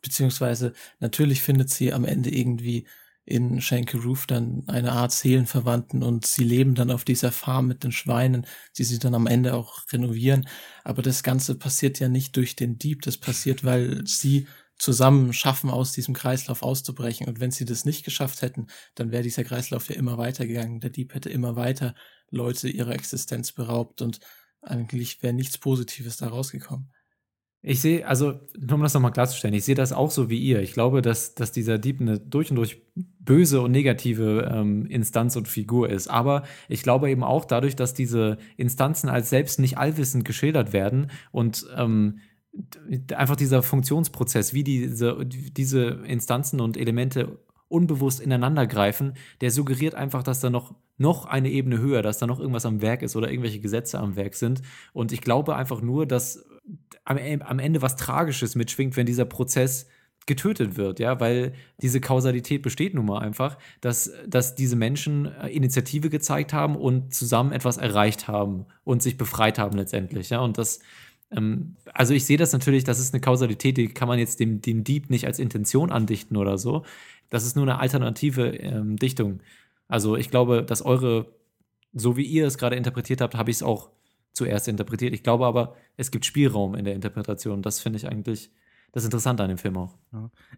beziehungsweise natürlich findet sie am Ende irgendwie in Shanky Roof dann eine Art Seelenverwandten und sie leben dann auf dieser Farm mit den Schweinen, die sie dann am Ende auch renovieren. Aber das Ganze passiert ja nicht durch den Dieb, das passiert, weil sie zusammen schaffen, aus diesem Kreislauf auszubrechen. Und wenn sie das nicht geschafft hätten, dann wäre dieser Kreislauf ja immer weitergegangen. Der Dieb hätte immer weiter Leute ihrer Existenz beraubt und eigentlich wäre nichts Positives da rausgekommen. Ich sehe, also, um das nochmal klarzustellen, ich sehe das auch so wie ihr. Ich glaube, dass, dass dieser Dieb eine durch und durch böse und negative ähm, Instanz und Figur ist. Aber ich glaube eben auch dadurch, dass diese Instanzen als selbst nicht allwissend geschildert werden und ähm, einfach dieser Funktionsprozess, wie diese, diese Instanzen und Elemente unbewusst ineinander greifen, der suggeriert einfach, dass da noch, noch eine Ebene höher, dass da noch irgendwas am Werk ist oder irgendwelche Gesetze am Werk sind. Und ich glaube einfach nur, dass am, am Ende was Tragisches mitschwingt, wenn dieser Prozess getötet wird, ja, weil diese Kausalität besteht nun mal einfach, dass, dass diese Menschen äh, Initiative gezeigt haben und zusammen etwas erreicht haben und sich befreit haben letztendlich, ja, und das, ähm, also ich sehe das natürlich, das ist eine Kausalität, die kann man jetzt dem, dem Dieb nicht als Intention andichten oder so, das ist nur eine alternative ähm, Dichtung. Also ich glaube, dass eure, so wie ihr es gerade interpretiert habt, habe ich es auch zuerst interpretiert. Ich glaube aber, es gibt Spielraum in der Interpretation. Das finde ich eigentlich das Interessante an dem Film auch.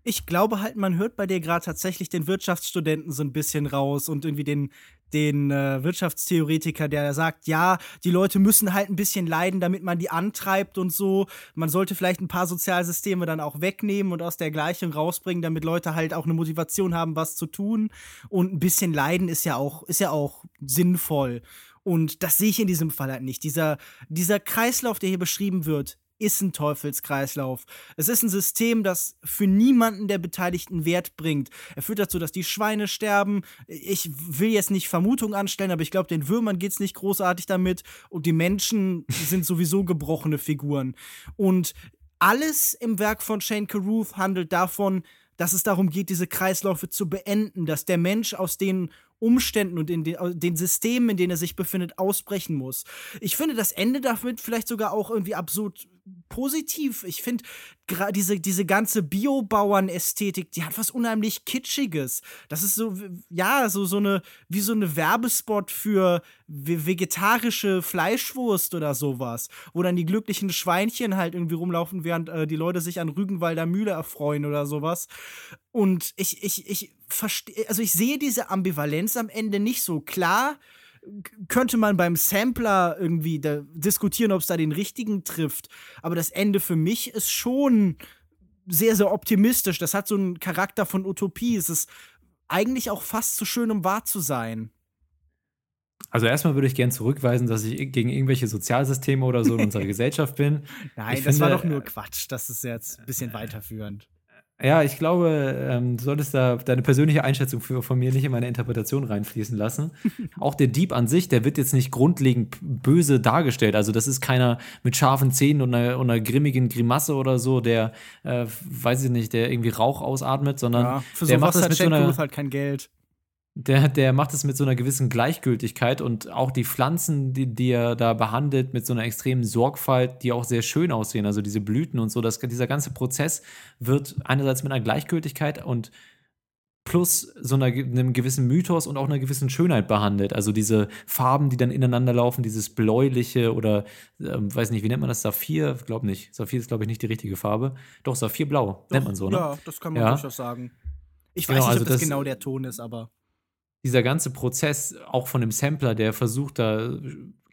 Ich glaube halt, man hört bei dir gerade tatsächlich den Wirtschaftsstudenten so ein bisschen raus und irgendwie den, den äh, Wirtschaftstheoretiker, der sagt, ja, die Leute müssen halt ein bisschen leiden, damit man die antreibt und so. Man sollte vielleicht ein paar Sozialsysteme dann auch wegnehmen und aus der Gleichung rausbringen, damit Leute halt auch eine Motivation haben, was zu tun. Und ein bisschen leiden ist ja auch, ist ja auch sinnvoll. Und das sehe ich in diesem Fall halt nicht. Dieser, dieser Kreislauf, der hier beschrieben wird, ist ein Teufelskreislauf. Es ist ein System, das für niemanden der Beteiligten Wert bringt. Er führt dazu, dass die Schweine sterben. Ich will jetzt nicht Vermutungen anstellen, aber ich glaube, den Würmern geht's nicht großartig damit. Und die Menschen sind sowieso gebrochene Figuren. Und alles im Werk von Shane Carruth handelt davon, dass es darum geht, diese Kreisläufe zu beenden, dass der Mensch aus den Umständen und in den, aus den Systemen, in denen er sich befindet, ausbrechen muss. Ich finde das Ende damit vielleicht sogar auch irgendwie absurd positiv. Ich finde gerade diese, diese ganze Biobauern-Ästhetik, die hat was unheimlich Kitschiges. Das ist so, ja, so, so eine, wie so eine Werbespot für ve- vegetarische Fleischwurst oder sowas, wo dann die glücklichen Schweinchen halt irgendwie rumlaufen, während äh, die Leute sich an Rügenwalder Mühle erfreuen oder sowas. Und ich, ich, ich verstehe, also ich sehe diese Ambivalenz am Ende nicht so klar. Könnte man beim Sampler irgendwie diskutieren, ob es da den richtigen trifft. Aber das Ende für mich ist schon sehr, sehr optimistisch. Das hat so einen Charakter von Utopie. Es ist eigentlich auch fast zu schön, um wahr zu sein. Also erstmal würde ich gern zurückweisen, dass ich gegen irgendwelche Sozialsysteme oder so in unserer Gesellschaft bin. Nein, Ich das war finde, doch nur Quatsch. Das ist jetzt ein bisschen weiterführend. Ja, ich glaube, ähm, du solltest da deine persönliche Einschätzung für, von mir nicht in meine Interpretation reinfließen lassen. Auch der Dieb an sich, der wird jetzt nicht grundlegend böse dargestellt. Also das ist keiner mit scharfen Zähnen und einer, und einer grimmigen Grimasse oder so, der, äh, weiß ich nicht, der irgendwie Rauch ausatmet, sondern Ja, für der macht das hat mit so einer, halt kein Geld. Der, der macht es mit so einer gewissen Gleichgültigkeit und auch die Pflanzen, die, die er da behandelt, mit so einer extremen Sorgfalt, die auch sehr schön aussehen, also diese Blüten und so, das, dieser ganze Prozess wird einerseits mit einer Gleichgültigkeit und plus so einer, einem gewissen Mythos und auch einer gewissen Schönheit behandelt. Also diese Farben, die dann ineinander laufen, dieses bläuliche oder, ähm, weiß nicht, wie nennt man das? Saphir? Glaub nicht. Saphir ist, glaube ich, nicht die richtige Farbe. Doch, Saphirblau nennt man so, ne? Ja, das kann man Ja. durchaus sagen. Ich weiß Genau, nicht, also ob das, das- genau der Ton ist, aber dieser ganze Prozess auch von dem Sampler, der versucht da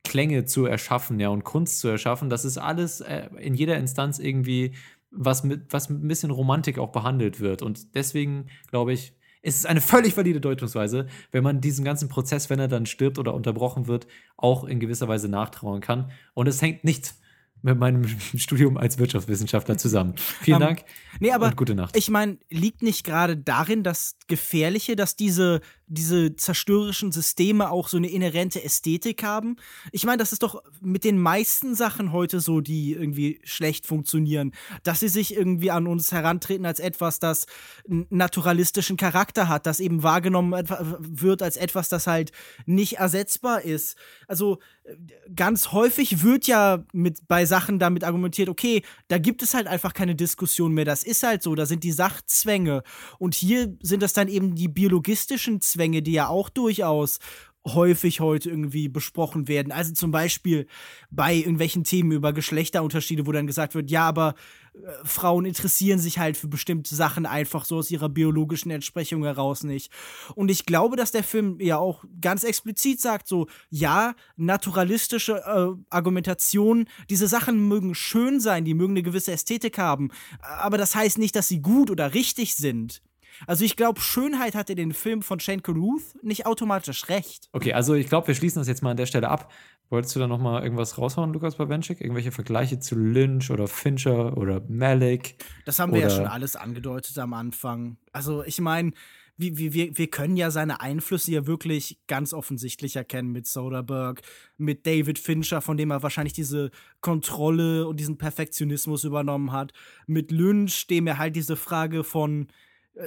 Klänge zu erschaffen, ja, und Kunst zu erschaffen, das ist alles äh, in jeder Instanz irgendwie was mit, was mit ein bisschen Romantik auch behandelt wird. Und deswegen glaube ich, ist es eine völlig valide Deutungsweise, wenn man diesen ganzen Prozess, wenn er dann stirbt oder unterbrochen wird, auch in gewisser Weise nachtrauern kann. Und es hängt nicht mit meinem Studium als Wirtschaftswissenschaftler zusammen. Vielen Ähm, Dank Nee, aber und gute Nacht. ich meine, liegt nicht gerade darin das Gefährliche, dass diese, diese zerstörerischen Systeme auch so eine inhärente Ästhetik haben? Ich meine, das ist doch mit den meisten Sachen heute so, die irgendwie schlecht funktionieren, dass sie sich irgendwie an uns herantreten als etwas, das einen naturalistischen Charakter hat, das eben wahrgenommen wird als etwas, das halt nicht ersetzbar ist. Also äh, ganz häufig wird ja mit bei Sachen damit argumentiert, okay, da gibt es halt einfach keine Diskussion mehr. Das ist halt so, da sind die Sachzwänge. Und hier sind das dann eben die biologistischen Zwänge, die ja auch durchaus häufig heute irgendwie besprochen werden. Also zum Beispiel bei irgendwelchen Themen über Geschlechterunterschiede, wo dann gesagt wird, ja, aber äh, Frauen interessieren sich halt für bestimmte Sachen einfach so aus ihrer biologischen Entsprechung heraus nicht. Und ich glaube, dass der Film ja auch ganz explizit sagt, so, ja, naturalistische äh, Argumentation, diese Sachen mögen schön sein, die mögen eine gewisse Ästhetik haben, aber das heißt nicht, dass sie gut oder richtig sind. Also ich glaube, Schönheit hat in den Film von Shane Carruth nicht automatisch recht. Okay, also ich glaube, wir schließen das jetzt mal an der Stelle ab. Wolltest du da noch mal irgendwas raushauen, Lukas Bawenschik? Irgendwelche Vergleiche zu Lynch oder Fincher oder Malik? Das haben wir ja schon alles angedeutet am Anfang. Also ich meine, wir, wir, wir können ja seine Einflüsse ja wirklich ganz offensichtlich erkennen mit Soderbergh, mit David Fincher, von dem er wahrscheinlich diese Kontrolle und diesen Perfektionismus übernommen hat, mit Lynch, dem er halt diese Frage von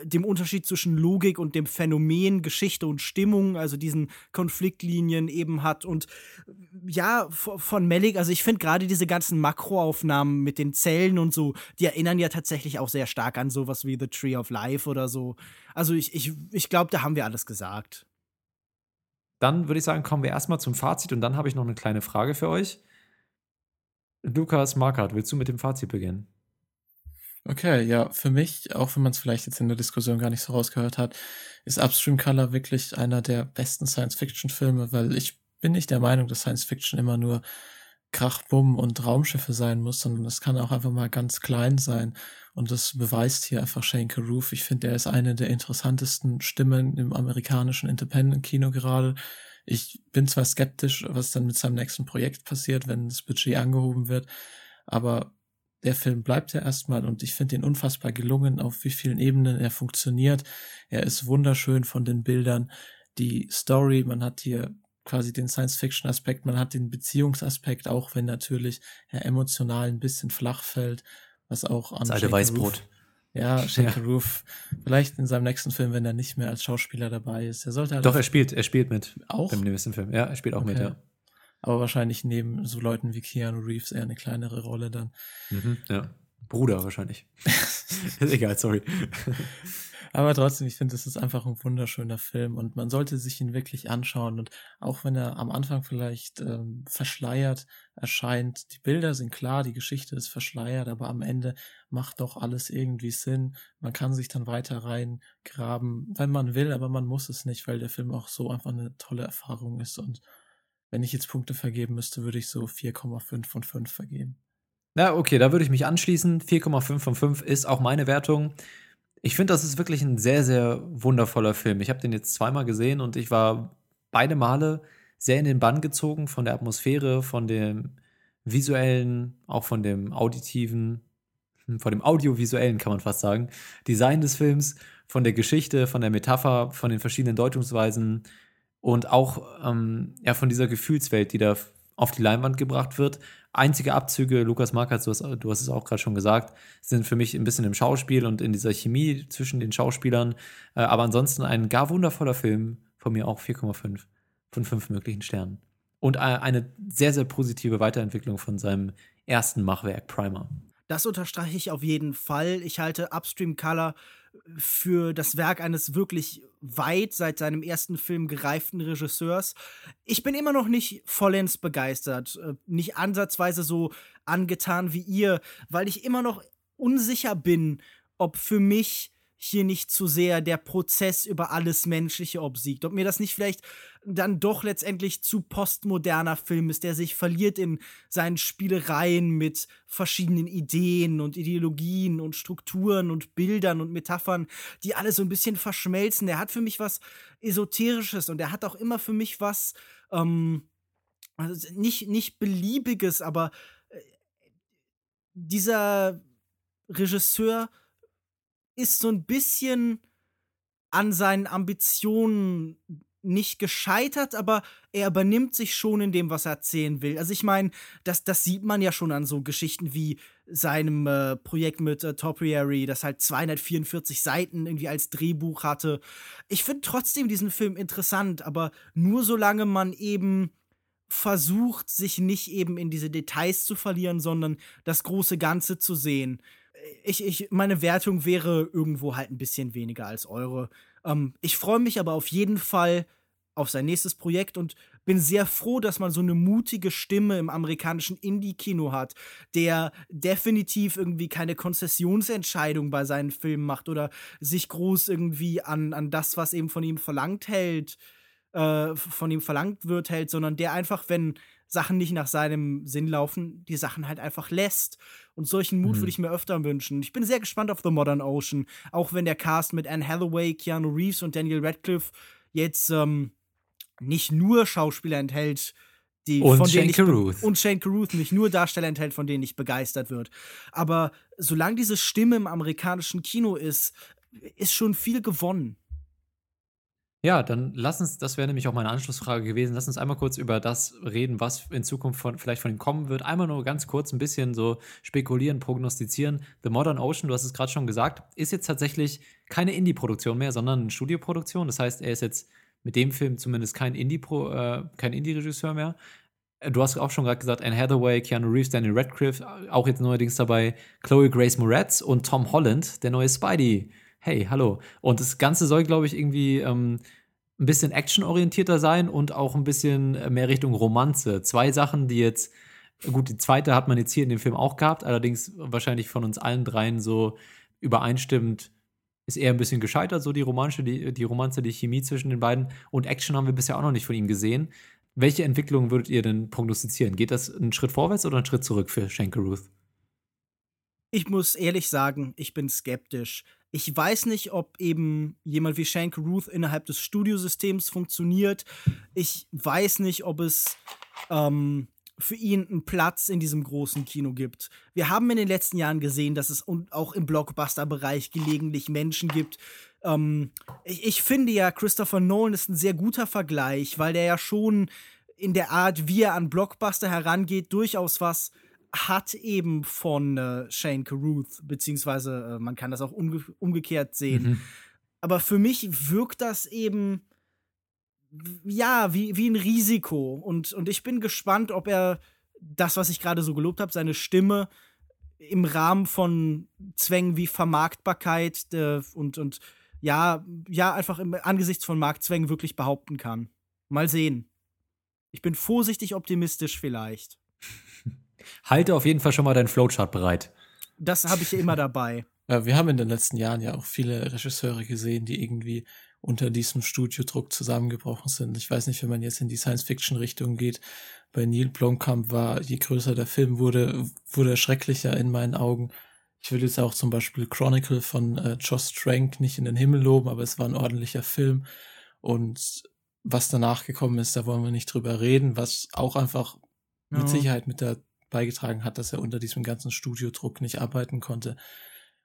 dem Unterschied zwischen Logik und dem Phänomen Geschichte und Stimmung, also diesen Konfliktlinien eben hat. Und ja, von Malik, also ich finde gerade diese ganzen Makroaufnahmen mit den Zellen und so, die erinnern ja tatsächlich auch sehr stark an sowas wie The Tree of Life oder so. Also ich, ich, ich glaube, da haben wir alles gesagt. Dann würde ich sagen, kommen wir erstmal zum Fazit und dann habe ich noch eine kleine Frage für euch. Lukas Markert, willst du mit dem Fazit beginnen? Okay, ja, für mich, auch wenn man es vielleicht jetzt in der Diskussion gar nicht so rausgehört hat, ist Upstream Color wirklich einer der besten Science-Fiction-Filme, weil ich bin nicht der Meinung, dass Science-Fiction immer nur Krach, Bumm und Raumschiffe sein muss, sondern es kann auch einfach mal ganz klein sein. Und das beweist hier einfach Shane Carruth. Ich finde, er ist eine der interessantesten Stimmen im amerikanischen Independent-Kino gerade. Ich bin zwar skeptisch, was dann mit seinem nächsten Projekt passiert, wenn das Budget angehoben wird, aber der Film bleibt ja erstmal und ich finde ihn unfassbar gelungen, auf wie vielen Ebenen er funktioniert. Er ist wunderschön von den Bildern. Die Story, man hat hier quasi den Science-Fiction-Aspekt, man hat den Beziehungsaspekt, auch wenn natürlich er emotional ein bisschen flach fällt, was auch an Das alte Shane Weißbrot. Carruth- Ja, Shane Ja. Carruth, vielleicht in seinem nächsten Film, wenn er nicht mehr als Schauspieler dabei ist. Er sollte halt Doch, er spielt, er spielt mit. Auch? Im nächsten Film. Ja, er spielt auch mit, Okay. ja. Aber wahrscheinlich neben so Leuten wie Keanu Reeves eher eine kleinere Rolle dann. Mhm, ja. Bruder wahrscheinlich. ist egal, sorry. Aber trotzdem, ich finde, es ist einfach ein wunderschöner Film und man sollte sich ihn wirklich anschauen. Und auch wenn er am Anfang vielleicht ähm, verschleiert erscheint, die Bilder sind klar, die Geschichte ist verschleiert, aber am Ende macht doch alles irgendwie Sinn. Man kann sich dann weiter reingraben, wenn man will, aber man muss es nicht, weil der Film auch so einfach eine tolle Erfahrung ist. Und wenn ich jetzt Punkte vergeben müsste, würde ich so 4,5 von 5 vergeben. Ja, okay, da würde ich mich anschließen. 4,5 von 5 ist auch meine Wertung. Ich finde, das ist wirklich ein sehr, sehr wundervoller Film. Ich habe den jetzt zweimal gesehen und ich war beide Male sehr in den Bann gezogen von der Atmosphäre, von dem visuellen, auch von dem auditiven, hm, von dem audiovisuellen kann man fast sagen, Design des Films, von der Geschichte, von der Metapher, von den verschiedenen Deutungsweisen und auch ähm, ja, von dieser Gefühlswelt, die da auf die Leinwand gebracht wird. Einzige Abzüge, Lukas Markert, du hast, du hast es auch gerade schon gesagt, sind für mich ein bisschen im Schauspiel und in dieser Chemie zwischen den Schauspielern. Äh, aber ansonsten ein gar wundervoller Film, von mir auch 4,5 von 5 möglichen Sternen. Und eine sehr, sehr positive Weiterentwicklung von seinem ersten Machwerk, Primer. Das unterstreiche ich auf jeden Fall. Ich halte Upstream Color für das Werk eines wirklich weit seit seinem ersten Film gereiften Regisseurs. Ich bin immer noch nicht vollends begeistert, äh, nicht ansatzweise so angetan wie ihr, weil ich immer noch unsicher bin, ob für mich hier nicht zu sehr der Prozess über alles Menschliche obsiegt. Ob mir das nicht vielleicht dann doch letztendlich zu postmoderner Film ist, der sich verliert in seinen Spielereien mit verschiedenen Ideen und Ideologien und Strukturen und Bildern und Metaphern, die alle so ein bisschen verschmelzen. Der hat für mich was Esoterisches und der hat auch immer für mich was, ähm, also nicht, nicht beliebiges, aber äh, dieser Regisseur ist so ein bisschen an seinen Ambitionen nicht gescheitert, aber er übernimmt sich schon in dem, was er erzählen will. Also ich meine, das, das sieht man ja schon an so Geschichten wie seinem äh, Projekt mit äh, Topiary, das halt 244 Seiten irgendwie als Drehbuch hatte. Ich finde trotzdem diesen Film interessant, aber nur solange man eben versucht, sich nicht eben in diese Details zu verlieren, sondern das große Ganze zu sehen ich, ich, meine Wertung wäre irgendwo halt ein bisschen weniger als eure. Ähm, ich freue mich aber auf jeden Fall auf sein nächstes Projekt und bin sehr froh, dass man so eine mutige Stimme im amerikanischen Indie-Kino hat, der definitiv irgendwie keine Konzessionsentscheidung bei seinen Filmen macht oder sich groß irgendwie an, an das, was eben von ihm verlangt hält, äh, von ihm verlangt wird, hält, sondern der einfach, wenn Sachen nicht nach seinem Sinn laufen, die Sachen halt einfach lässt. Und solchen Mut mhm. würde ich mir öfter wünschen. Ich bin sehr gespannt auf The Modern Ocean, auch wenn der Cast mit Anne Hathaway, Keanu Reeves und Daniel Radcliffe jetzt ähm, nicht nur Schauspieler enthält, die und von Shane denen ich Carruth. und Shane Carruth nicht nur Darsteller enthält, von denen ich begeistert wird. Aber solange diese Stimme im amerikanischen Kino ist, ist schon viel gewonnen. Ja, dann lass uns, das wäre nämlich auch meine Anschlussfrage gewesen, lass uns einmal kurz über das reden, was in Zukunft von, vielleicht von ihm kommen wird. Einmal nur ganz kurz ein bisschen so spekulieren, prognostizieren. The Modern Ocean, du hast es gerade schon gesagt, ist jetzt tatsächlich keine Indie-Produktion mehr, sondern eine Studioproduktion. Das heißt, er ist jetzt mit dem Film zumindest kein Indie-Regisseur äh, Indie mehr. Du hast auch schon gerade gesagt, Anne Hathaway, Keanu Reeves, Daniel Radcliffe, auch jetzt neuerdings dabei, Chloe Grace Moretz und Tom Holland, der neue Spidey hey, hallo. Und das Ganze soll, glaube ich, irgendwie ähm, ein bisschen actionorientierter sein und auch ein bisschen mehr Richtung Romanze. Zwei Sachen, die jetzt, gut, die zweite hat man jetzt hier in dem Film auch gehabt, allerdings wahrscheinlich von uns allen dreien so übereinstimmend ist eher ein bisschen gescheitert, so die romanische, die, die Romanze, die Chemie zwischen den beiden. Und Action haben wir bisher auch noch nicht von ihm gesehen. Welche Entwicklung würdet ihr denn prognostizieren? Geht das einen Schritt vorwärts oder einen Schritt zurück für Ruth? Ich muss ehrlich sagen, ich bin skeptisch. Ich weiß nicht, ob eben jemand wie Shank Ruth innerhalb des Studiosystems funktioniert. Ich weiß nicht, ob es ähm, für ihn einen Platz in diesem großen Kino gibt. Wir haben in den letzten Jahren gesehen, dass es auch im Blockbuster-Bereich gelegentlich Menschen gibt. Ähm, ich, ich finde ja, Christopher Nolan ist ein sehr guter Vergleich, weil der ja schon in der Art, wie er an Blockbuster herangeht, durchaus was hat eben von äh, Shane Carruth, beziehungsweise äh, man kann das auch umge umgekehrt sehen. Mhm. Aber für mich wirkt das eben ja wie, wie ein Risiko. Und, und ich bin gespannt, ob er das, was ich gerade so gelobt habe, seine Stimme im Rahmen von Zwängen wie Vermarktbarkeit äh, und, und ja, ja, einfach im angesichts von Marktzwängen wirklich behaupten kann. Mal sehen. Ich bin vorsichtig optimistisch vielleicht. Halte auf jeden Fall schon mal deinen Flowchart bereit. Das habe ich immer dabei. Wir haben in den letzten Jahren ja auch viele Regisseure gesehen, die irgendwie unter diesem Studiodruck zusammengebrochen sind. Ich weiß nicht, wenn man jetzt in die Science-Fiction-Richtung geht. Bei Neil Blomkamp war, je größer der Film wurde, wurde er schrecklicher in meinen Augen. Ich will jetzt auch zum Beispiel Chronicle von äh, Josh Trank nicht in den Himmel loben, aber es war ein ordentlicher Film. Und was danach gekommen ist, da wollen wir nicht drüber reden, was auch einfach Ja. mit Sicherheit mit da beigetragen hat, dass er unter diesem ganzen Studiodruck nicht arbeiten konnte.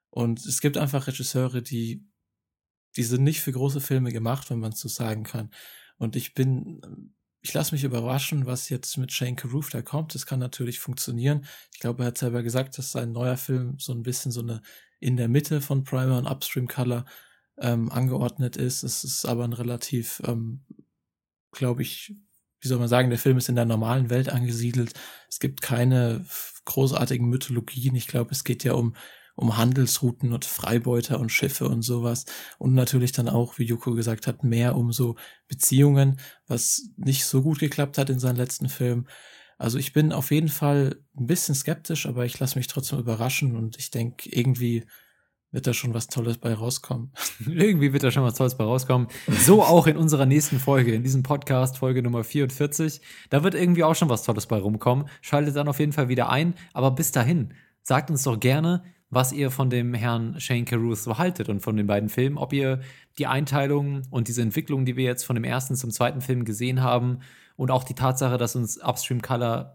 Und es gibt einfach Regisseure, die, die sind nicht für große Filme gemacht, wenn man es so sagen kann. Und ich bin, ich lasse mich überraschen, was jetzt mit Shane Carruth da kommt. Das kann natürlich funktionieren. Ich glaube, er hat selber gesagt, dass sein neuer Film so ein bisschen so eine in der Mitte von Primer und Upstream Color ähm, angeordnet ist. Es ist aber ein relativ, ähm, glaube ich, wie soll man sagen, der Film ist in der normalen Welt angesiedelt. Es gibt keine großartigen Mythologien. Ich glaube, es geht ja um, um Handelsrouten und Freibeuter und Schiffe und sowas. Und natürlich dann auch, wie Yuko gesagt hat, mehr um so Beziehungen, was nicht so gut geklappt hat in seinem letzten Film. Also ich bin auf jeden Fall ein bisschen skeptisch, aber ich lasse mich trotzdem überraschen und ich denke, irgendwie wird da schon was Tolles bei rauskommen. Irgendwie wird da schon was Tolles bei rauskommen. So auch in unserer nächsten Folge, in diesem Podcast, Folge Nummer 44. Da wird irgendwie auch schon was Tolles bei rumkommen. Schaltet dann auf jeden Fall wieder ein. Aber bis dahin, sagt uns doch gerne, was ihr von dem Herrn Shane Carruth so haltet und von den beiden Filmen. Ob ihr die Einteilung und diese Entwicklung, die wir jetzt von dem ersten zum zweiten Film gesehen haben und auch die Tatsache, dass uns Upstream Color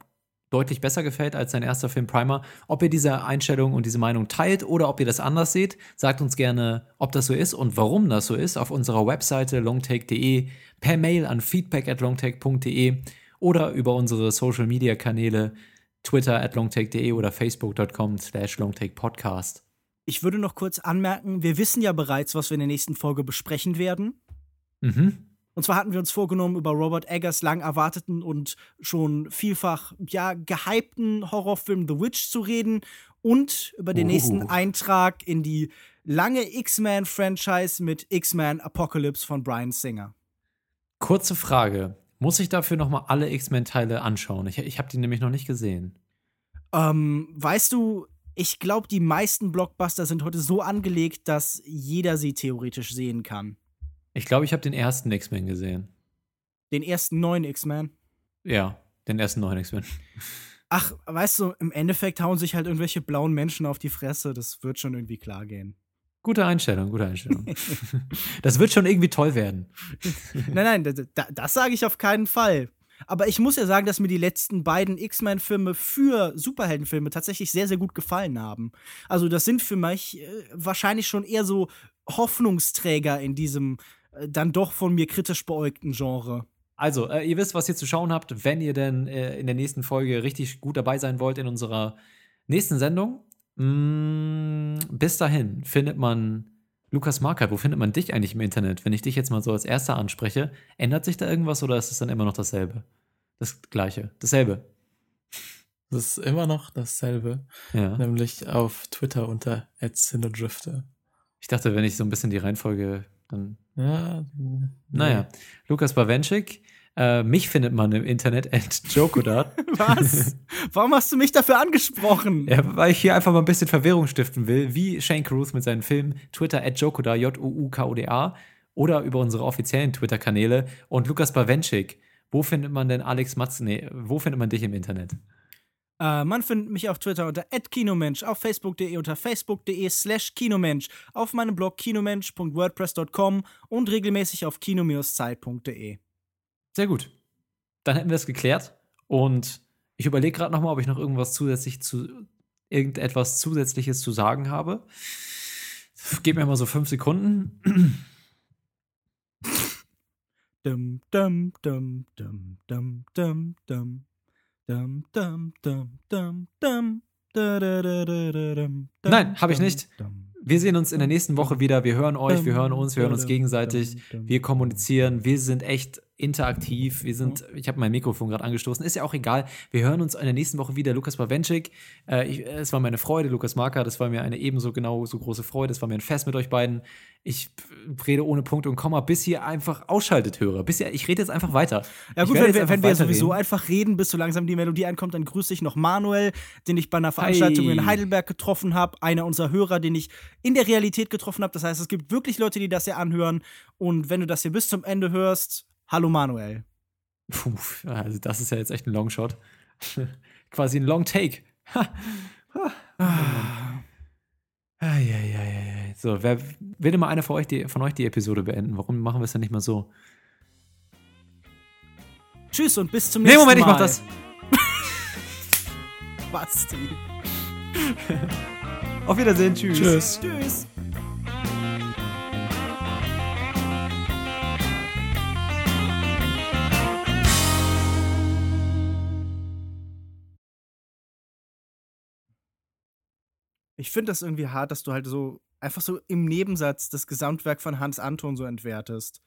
deutlich besser gefällt als sein erster Film Primer. Ob ihr diese Einstellung und diese Meinung teilt oder ob ihr das anders seht, sagt uns gerne, ob das so ist und warum das so ist auf unserer Webseite longtake.de, per Mail an feedback at longtake.de oder über unsere Social Media Kanäle Twitter at longtake.de oder facebook.com slash longtakepodcast. Ich würde noch kurz anmerken, wir wissen ja bereits, was wir in der nächsten Folge besprechen werden. Mhm. Und zwar hatten wir uns vorgenommen, über Robert Eggers lang erwarteten und schon vielfach ja gehypten Horrorfilm The Witch zu reden und über den Uh. nächsten Eintrag in die lange X-Men-Franchise mit X-Men Apocalypse von Brian Singer. Kurze Frage. Muss ich dafür nochmal alle X-Men-Teile anschauen? Ich, ich habe die nämlich noch nicht gesehen. Ähm, weißt du, ich glaube, die meisten Blockbuster sind heute so angelegt, dass jeder sie theoretisch sehen kann. Ich glaube, ich habe den ersten X-Men gesehen. Den ersten neuen X-Men. Ja, den ersten neuen X-Men. Ach, weißt du, im Endeffekt hauen sich halt irgendwelche blauen Menschen auf die Fresse. Das wird schon irgendwie klar gehen. Gute Einstellung, gute Einstellung. das wird schon irgendwie toll werden. nein, nein, da, da, das sage ich auf keinen Fall. Aber ich muss ja sagen, dass mir die letzten beiden X-Men-Filme für Superheldenfilme tatsächlich sehr, sehr gut gefallen haben. Also, das sind für mich äh, wahrscheinlich schon eher so Hoffnungsträger in diesem dann doch von mir kritisch beäugten Genre. Also, äh, ihr wisst, was ihr zu schauen habt, wenn ihr denn äh, in der nächsten Folge richtig gut dabei sein wollt in unserer nächsten Sendung. Mm, bis dahin findet man Lukas Markert. Wo findet man dich eigentlich im Internet? Wenn ich dich jetzt mal so als erster anspreche, ändert sich da irgendwas oder ist es dann immer noch dasselbe? Das gleiche. Dasselbe. Das ist immer noch dasselbe, Ja. nämlich auf Twitter unter @cinedrifter. Ich dachte, wenn ich so ein bisschen die Reihenfolge dann. Ja, Naja. Lukas Bawenschik. Äh, mich findet man im Internet at Jokodat. Was? Warum hast du mich dafür angesprochen? Ja, weil ich hier einfach mal ein bisschen Verwirrung stiften will, wie Shane Carruth mit seinen Filmen, Twitter at Jokoda, J-O-U-K-O-D-A, oder über unsere offiziellen Twitter-Kanäle. Und Lukas Bawenschik, wo findet man denn Alex Matz, nee, wo findet man dich im Internet? Äh, man findet mich auf Twitter unter @kinomensch, auf facebook.de unter facebook.de slash kinomensch, auf meinem Blog kinomensch.wordpress.com und regelmäßig auf kino-zeit.de. Sehr gut. Dann hätten wir es geklärt. Und ich überlege gerade nochmal, ob ich noch irgendwas zusätzlich zu, irgendetwas Zusätzliches zu sagen habe. Gib mir mal so fünf Sekunden. Dum, dum, dum, dum, dum, dum, dum. Dum, dum, dum, dum, dum. Nein, hab ich nicht. Wir sehen uns in der nächsten Woche wieder. Wir hören euch, wir hören uns, wir hören uns gegenseitig. Wir kommunizieren, wir sind echt interaktiv. Wir sind, ich habe mein Mikrofon gerade angestoßen, ist ja auch egal. Wir hören uns in der nächsten Woche wieder. Lukas Bawenschik, äh, ich, es war mir eine Freude. Lukas Marker, das war mir eine ebenso genau so große Freude. Es war mir ein Fest mit euch beiden. Ich rede ohne Punkt und Komma, bis ihr einfach ausschaltet, Hörer. Bis ihr, ich rede jetzt einfach weiter. Ja gut, wenn, wenn wir sowieso einfach reden, bis so langsam die Melodie einkommt, dann grüße ich noch Manuel, den ich bei einer Veranstaltung Hi. in Heidelberg getroffen habe. Einer unserer Hörer, den ich in der Realität getroffen habe. Das heißt, es gibt wirklich Leute, die das hier anhören. Und wenn du das hier bis zum Ende hörst, hallo Manuel. Puh, also das ist ja jetzt echt ein Longshot. Quasi ein Long Take. Eieieiei. So, wer will mal einer von euch, die, von euch die Episode beenden? Warum machen wir es denn nicht mal so? Tschüss und bis zum Nee, nächsten Moment, ich Mal. mach das. Basti. Auf Wiedersehen. Tschüss. Tschüss. Tschüss. Ich finde das irgendwie hart, dass du halt so einfach so im Nebensatz das Gesamtwerk von Hans Anton so entwertest.